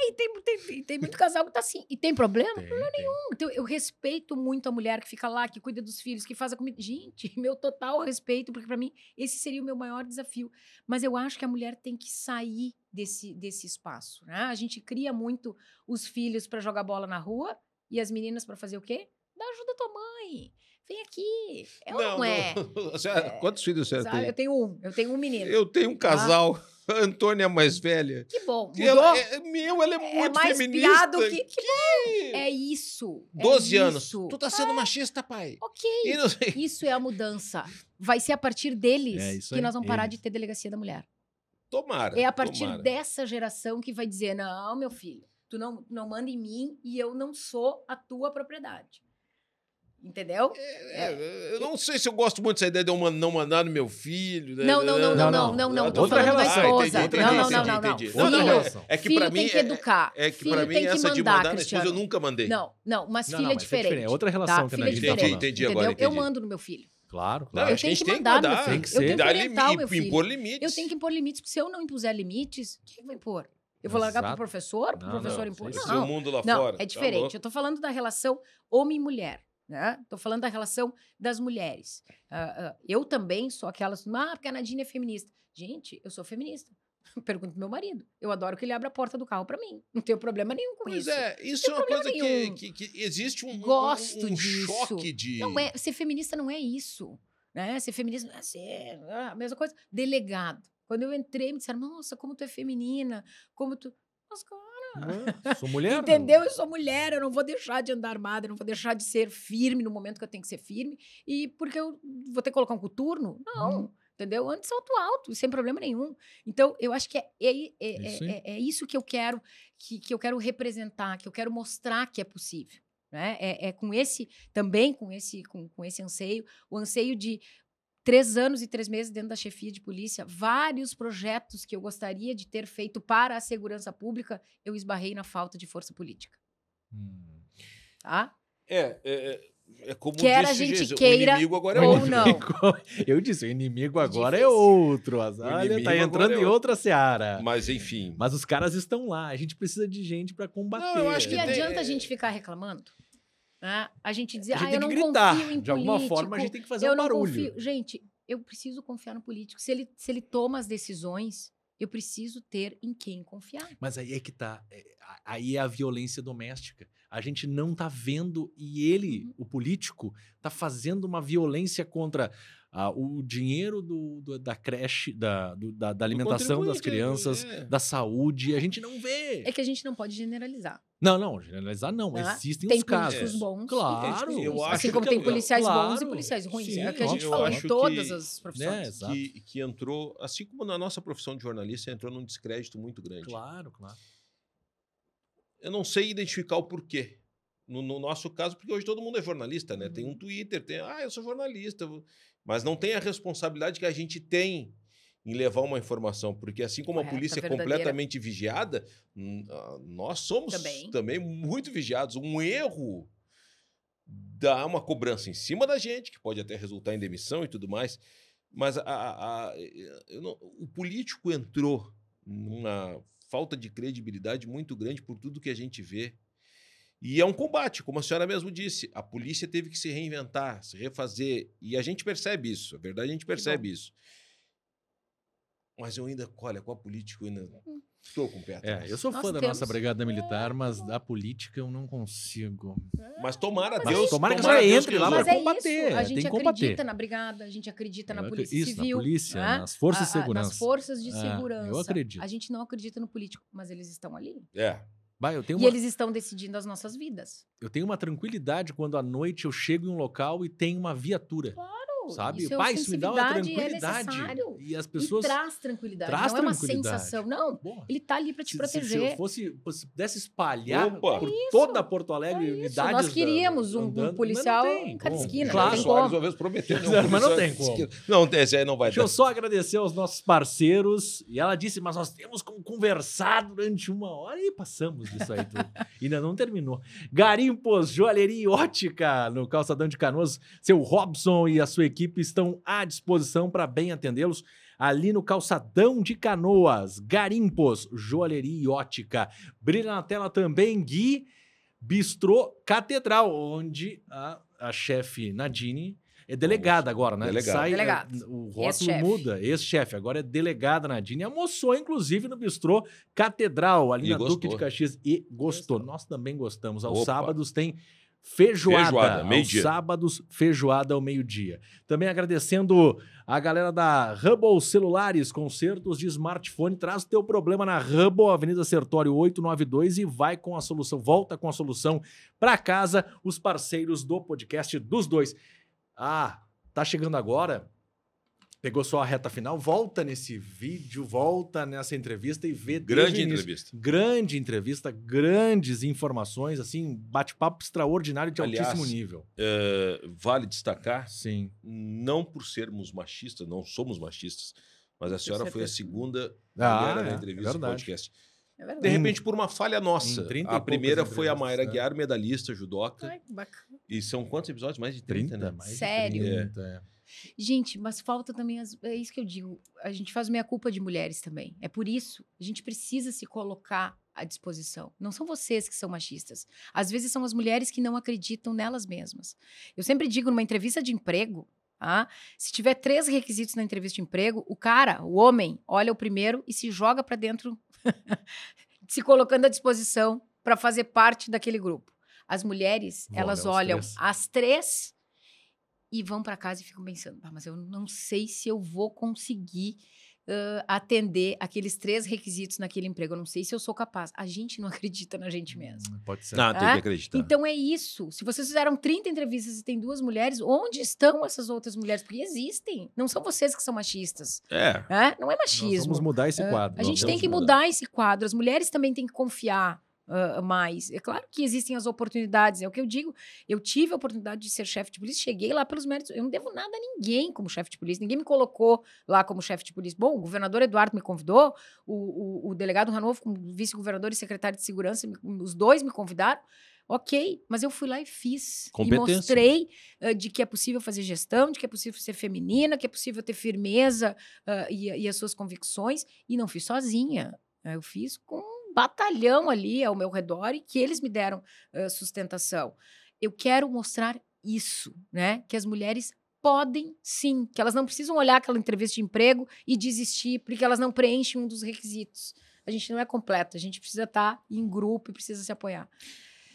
e tem, tem, tem muito casal que tá assim. E tem problema? Tem, tem. Então, eu respeito muito a mulher que fica lá, que cuida dos filhos, que faz a comida. Gente, meu total respeito, porque para mim esse seria o meu maior desafio. Mas eu acho que a mulher tem que sair desse, desse espaço. Né? A gente cria muito os filhos para jogar bola na rua e as meninas para fazer o quê? Dá ajuda à tua mãe. Vem aqui. É ou não, é? Senhora- É, Quantos filhos você Sabe? Eu tem? tenho um, eu tenho um menino. Eu tenho um casal. A Antônia é mais velha. Que bom. Que Mudou? ela é, meu, ela é É muito mais feminista. piado que. Que bom. É isso. é 12 anos. isso. Tu tá sendo machista, pai. Ok. Não. Isso é a mudança. Vai ser a partir deles É que aí, nós vamos parar eles. de ter delegacia da mulher. Tomara. É a partir tomara. dessa geração que vai dizer: não, meu filho, tu não, não manda em mim e eu não sou a tua propriedade. Entendeu? É, eu não sei se eu gosto muito dessa ideia de eu não mandar no meu filho. né? Não, não, não, Não, não, não, não. não, não. Tô Outra falando da relação. esposa. Ah, entendi, não, não, entendi, não, não, não. entendi. Outra Não, não, Filho, relação. É que filho pra mim tem que é- educar. É que filho pra mim tem que essa de mandar, mandar na esposa eu nunca mandei. Não, não, mas Não, filho não, é diferente. É outra relação Tá? que a é Nadine tá diferente. falando. Entendi agora? Eu mando no meu filho. Claro, Não, claro. Eu acho tenho gente que mandar no meu mandar. filho. Tem que Eu ser. tenho que orientar o meu filho. impor limites. Eu tenho que impor limites, porque se eu não impuser limites, quem vai impor? Eu vou largar para o Exato. professor, para o Não, professor não, impor? isso Esse é o Não, mundo lá não, fora. é Tá diferente. eu estou falando da relação homem-mulher. Né? Estou falando da relação das mulheres. Ah, ah, eu também sou aquelas. Ah, porque a Nadine é feminista. Gente, eu sou feminista. Pergunto pro meu marido. Eu adoro que ele abra a porta do carro para mim. Não tenho problema nenhum com Pois isso. é, isso é uma coisa que, que, que existe um, um- Gosto um, disso. choque de. Não é, ser feminista não é isso. Né? Ser feminista é ser a mesma coisa. Delegado. Quando eu entrei, me disseram, nossa, como tu é feminina, como tu. Nossa, Ah, Sou mulher. Entendeu? Eu sou mulher, eu não vou deixar de andar armada, eu não vou deixar de ser firme no momento que eu tenho que ser firme. E porque eu vou ter que colocar um coturno? Não. Hum. Entendeu? Antes salto alto, sem problema nenhum. Então, eu acho que é, é, é, é- Isso aí. é- é isso que eu quero, que, que eu quero representar, que eu quero mostrar que é possível. Né? É, é com esse, também com esse, com, com esse anseio, o anseio de três anos e três meses dentro da chefia de polícia, vários projetos que eu gostaria de ter feito para a segurança pública, eu esbarrei na falta de força política. Hum. Tá? É, é, é- é como Quer a disse o gente Jesus, queira o inimigo agora é ou outro. não. Eu disse, o inimigo agora é Difícil. outro. Azalea inimigo tá agora entrando é em outro. outra seara. Mas enfim. Mas os caras estão lá. A gente precisa de gente pra combater. Não, eu acho E que tem- adianta a gente ficar reclamando? Né? A gente dizer, A gente ah, tem eu que não gritar. confio em De alguma político, forma, a gente tem que fazer eu um barulho. confio. Gente, eu preciso confiar no político. Se ele, se ele toma as decisões, eu preciso ter em quem confiar. Mas aí é que tá. É, Aí é a violência doméstica. A gente não tá vendo e ele, Uhum. o político, tá fazendo uma violência contra ah, o dinheiro do, do- da creche, da, do- da, da alimentação das crianças, é. da saúde. A gente não vê. É que a gente não pode generalizar. Não, não, generalizar não. Né? Existem Tem os casos. políticos bons. Claro. Eu assim acho como que tem eu- policiais bons e policiais ruins. Sim, é o que a gente falou em todas que- as Né? profissões. Exato. que, que entrou, assim como na nossa profissão de jornalista, entrou num descrédito muito grande. Claro, claro. Eu não sei identificar o porquê. No, no nosso caso, porque hoje todo mundo é jornalista, né? Tem um Uhum. Twitter, tem, ah, eu sou jornalista. Mas não tem a responsabilidade que a gente tem em levar uma informação, porque assim como a Correta, polícia é completamente vigiada, ah, nós somos Também. também. muito vigiados. Um erro dá uma cobrança em cima da gente, que pode até resultar em demissão e tudo mais. Mas a- a- a- não- o político entrou numa falta de credibilidade muito grande por tudo que a gente vê. E é um combate, como a senhora mesmo disse. A polícia teve que se reinventar, se refazer. E a gente percebe isso. A verdade, a gente percebe isso. Mas eu ainda, olha, com a política, eu ainda estou com o pé É, atrás. eu sou fã da temos- nossa Brigada Militar, mas da política eu não consigo. Mas tomara Mas Deus. tomara que tomara já entre lá Mas é combater, isso, a tem gente que combater. acredita na brigada, a gente acredita na Eu acre- polícia isso, civil. na polícia, né? nas forças de A- a- segurança. Nas forças de É, segurança. eu acredito. A gente não acredita no político, mas eles estão ali. É. Vai, eu tenho E uma, eles estão decidindo as nossas vidas. eu tenho uma tranquilidade quando à noite eu chego em um local e tem uma viatura. Sabe? Isso é Pai, isso me dá uma é tranquilidade. necessário. e as pessoas. E traz tranquilidade. traz não é uma tranquilidade. sensação. Não, Porra, ele tá ali para te se, se- se proteger. eu fosse, se pudesse espalhar Opa! por É isso, toda Porto Alegre, É isso, unidades. nós queríamos um- um policial em cada esquina, Claro. não tem Soares como. uma vez prometeu. né, Mas não tem como. Não, esse aí não vai Deixa eu só agradecer aos nossos parceiros. E ela disse, mas nós temos como conversar durante uma hora. E passamos disso aí tudo. Ainda não terminou. Garimpos, joalheria e ótica no Calçadão de Canoas. Seu Robson e a sua equipe estão à disposição para bem atendê-los. Ali no Calçadão de Canoas. Garimpos, joalheria e ótica. Brilha na tela também, Gui Bistrô Catedral, onde a, a chefe Nadine é delegada agora, né? Delegada. Sai, Delegada. é, O rótulo Ex-chefe. muda, ex-chefe, agora é delegada Nadine. Almoçou, inclusive, no Bistrô Catedral, ali E na Duque gostou. de Caxias. E gostou. Nós também gostamos. Aos Opa. sábados tem feijoada. Feijoada, Aos meio-dia. sábados, feijoada ao meio-dia. Também agradecendo a galera da Hubble Celulares, consertos de smartphone. Traz o teu problema na Hubble, Avenida Sertório 892 e vai com a solução, volta com a solução para casa, os parceiros do podcast dos dois. Ah, tá chegando agora? Pegou só a reta final? Volta nesse vídeo, volta nessa entrevista e vê Grande entrevista. Grande entrevista, grandes informações, assim, bate-papo extraordinário de Aliás, altíssimo nível. É, vale destacar, Sim. não por sermos machistas, não somos machistas, mas a senhora foi a certeza. segunda Ah, mulher na é, entrevista é do verdade. podcast. É De repente, por uma falha nossa. em 30 A primeira foi a Mayra né? Guiar, medalhista judoca. Ai, que bacana. E são quantos episódios? Mais de 30, 30, né? mais de Sério? 30, é. Gente, mas falta também. As, é isso que eu digo. A gente faz meia culpa de mulheres também. É por isso a gente precisa se colocar à disposição. Não são vocês que são machistas. Às vezes são as mulheres que não acreditam nelas mesmas. Eu sempre digo numa entrevista de emprego. ah, se tiver três requisitos na entrevista de emprego, o cara, o homem, olha o primeiro e se joga para dentro, se colocando à disposição para fazer parte daquele grupo. As mulheres, elas os olham três. as três e vão para casa e ficam pensando, "Ah, mas eu não sei se eu vou conseguir ãh, atender aqueles três requisitos naquele emprego. Eu não sei se eu sou capaz. A gente não acredita na gente mesmo. Hum, Pode ser. Tem É? que acreditar. Então é isso. Se vocês fizeram 30 entrevistas e tem duas mulheres, onde estão essas outras mulheres? Porque existem. Não são vocês que são machistas. É. né? Não é Nós machismo. vamos mudar esse É, quadro. A gente Nós tem que mudar esse quadro. As mulheres também têm que confiar ah, mais. É claro que existem as oportunidades. É o que eu digo. Eu tive a oportunidade de ser chefe de polícia, cheguei lá pelos méritos. Eu não devo nada a ninguém como chefe de polícia. Ninguém me colocou lá como chefe de polícia. Bom, o governador Eduardo me convidou, o, o, o delegado Ranolfo, como vice-governador e secretário de segurança, os dois me convidaram. Ok, mas eu fui lá e fiz. E mostrei ah, de que é possível fazer gestão, de que é possível ser feminina, que é possível ter firmeza ah, e, e as suas convicções. E não fiz sozinha. Eu fiz com batalhão ali ao meu redor e que eles me deram ah, sustentação. Eu quero mostrar isso, né? Que as mulheres podem sim, que elas não precisam olhar aquela entrevista de emprego e desistir porque elas não preenchem um dos requisitos. A gente não é completo, a gente precisa estar em grupo e precisa se apoiar.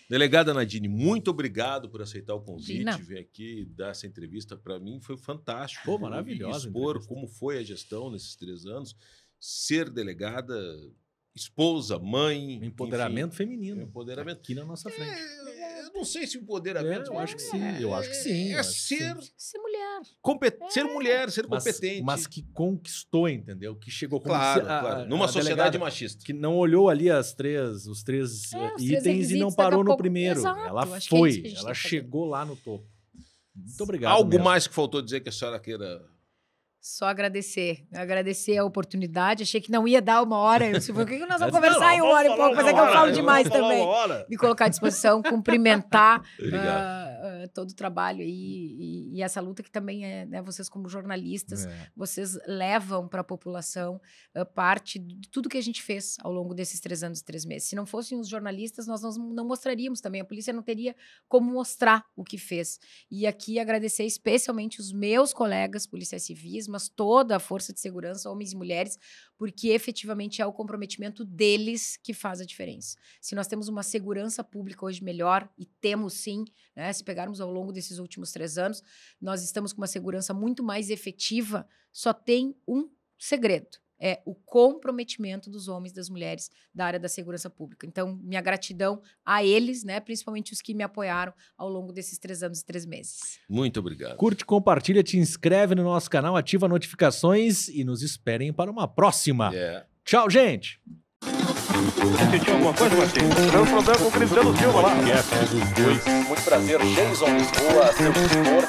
Delegada Nadine, muito obrigado por aceitar o convite, Imagina. vir aqui e dar essa entrevista. Para mim foi fantástico. Pô, maravilhosa Expor entrevista. como foi a gestão nesses três anos, ser delegada, esposa, mãe. Empoderamento enfim, feminino. empoderamento. Aqui na nossa frente. É, eu não sei se É, empoderamento. eu acho que sim, eu acho que sim, É ser, Ser mulher. compet- ser mulher, ser Mas, competente. mas que conquistou, entendeu? Que chegou como claro, se- a- claro. Numa a sociedade delegada machista. que não olhou ali as três, os três É, eh, os três itens e não parou no pouco- primeiro. Exato, ela é foi, ela chegou lá no topo. Muito obrigado. Algo mesmo. mais que faltou dizer que a senhora queira. Só agradecer. Agradecer a oportunidade. Achei que não ia dar uma hora. Eu disse, por que nós vamos Não, conversar em uma hora e pouco? Mas é que eu falo demais também. uma hora. Me colocar à disposição, cumprimentar Obrigado. ah, todo o trabalho aí e, e essa luta que também é, né, vocês como jornalistas, É. vocês levam para a população ah, parte de tudo que a gente fez ao longo desses três anos e três meses. Se não fossem os jornalistas, nós não, não mostraríamos também. A polícia não teria como mostrar o que fez. E aqui agradecer especialmente os meus colegas policiais civis, mas toda a força de segurança, homens e mulheres, porque efetivamente é o comprometimento deles que faz a diferença. Se nós temos uma segurança pública hoje melhor, e temos sim, né, se pegarmos ao longo desses últimos três anos, nós estamos com uma segurança muito mais efetiva, só tem um segredo. É o comprometimento dos homens e das mulheres da área da segurança pública. Então, minha gratidão a eles, né, principalmente os que me apoiaram ao longo desses três anos e três meses. Muito obrigado. Curte, compartilha, te inscreve no nosso canal, ativa notificações e nos esperem para uma próxima. É. Tchau, gente! Sentiu alguma coisa, Martim? Deu problema com o Cristiano Silva lá. Muito prazer, Jason Lisboa, seu tutor.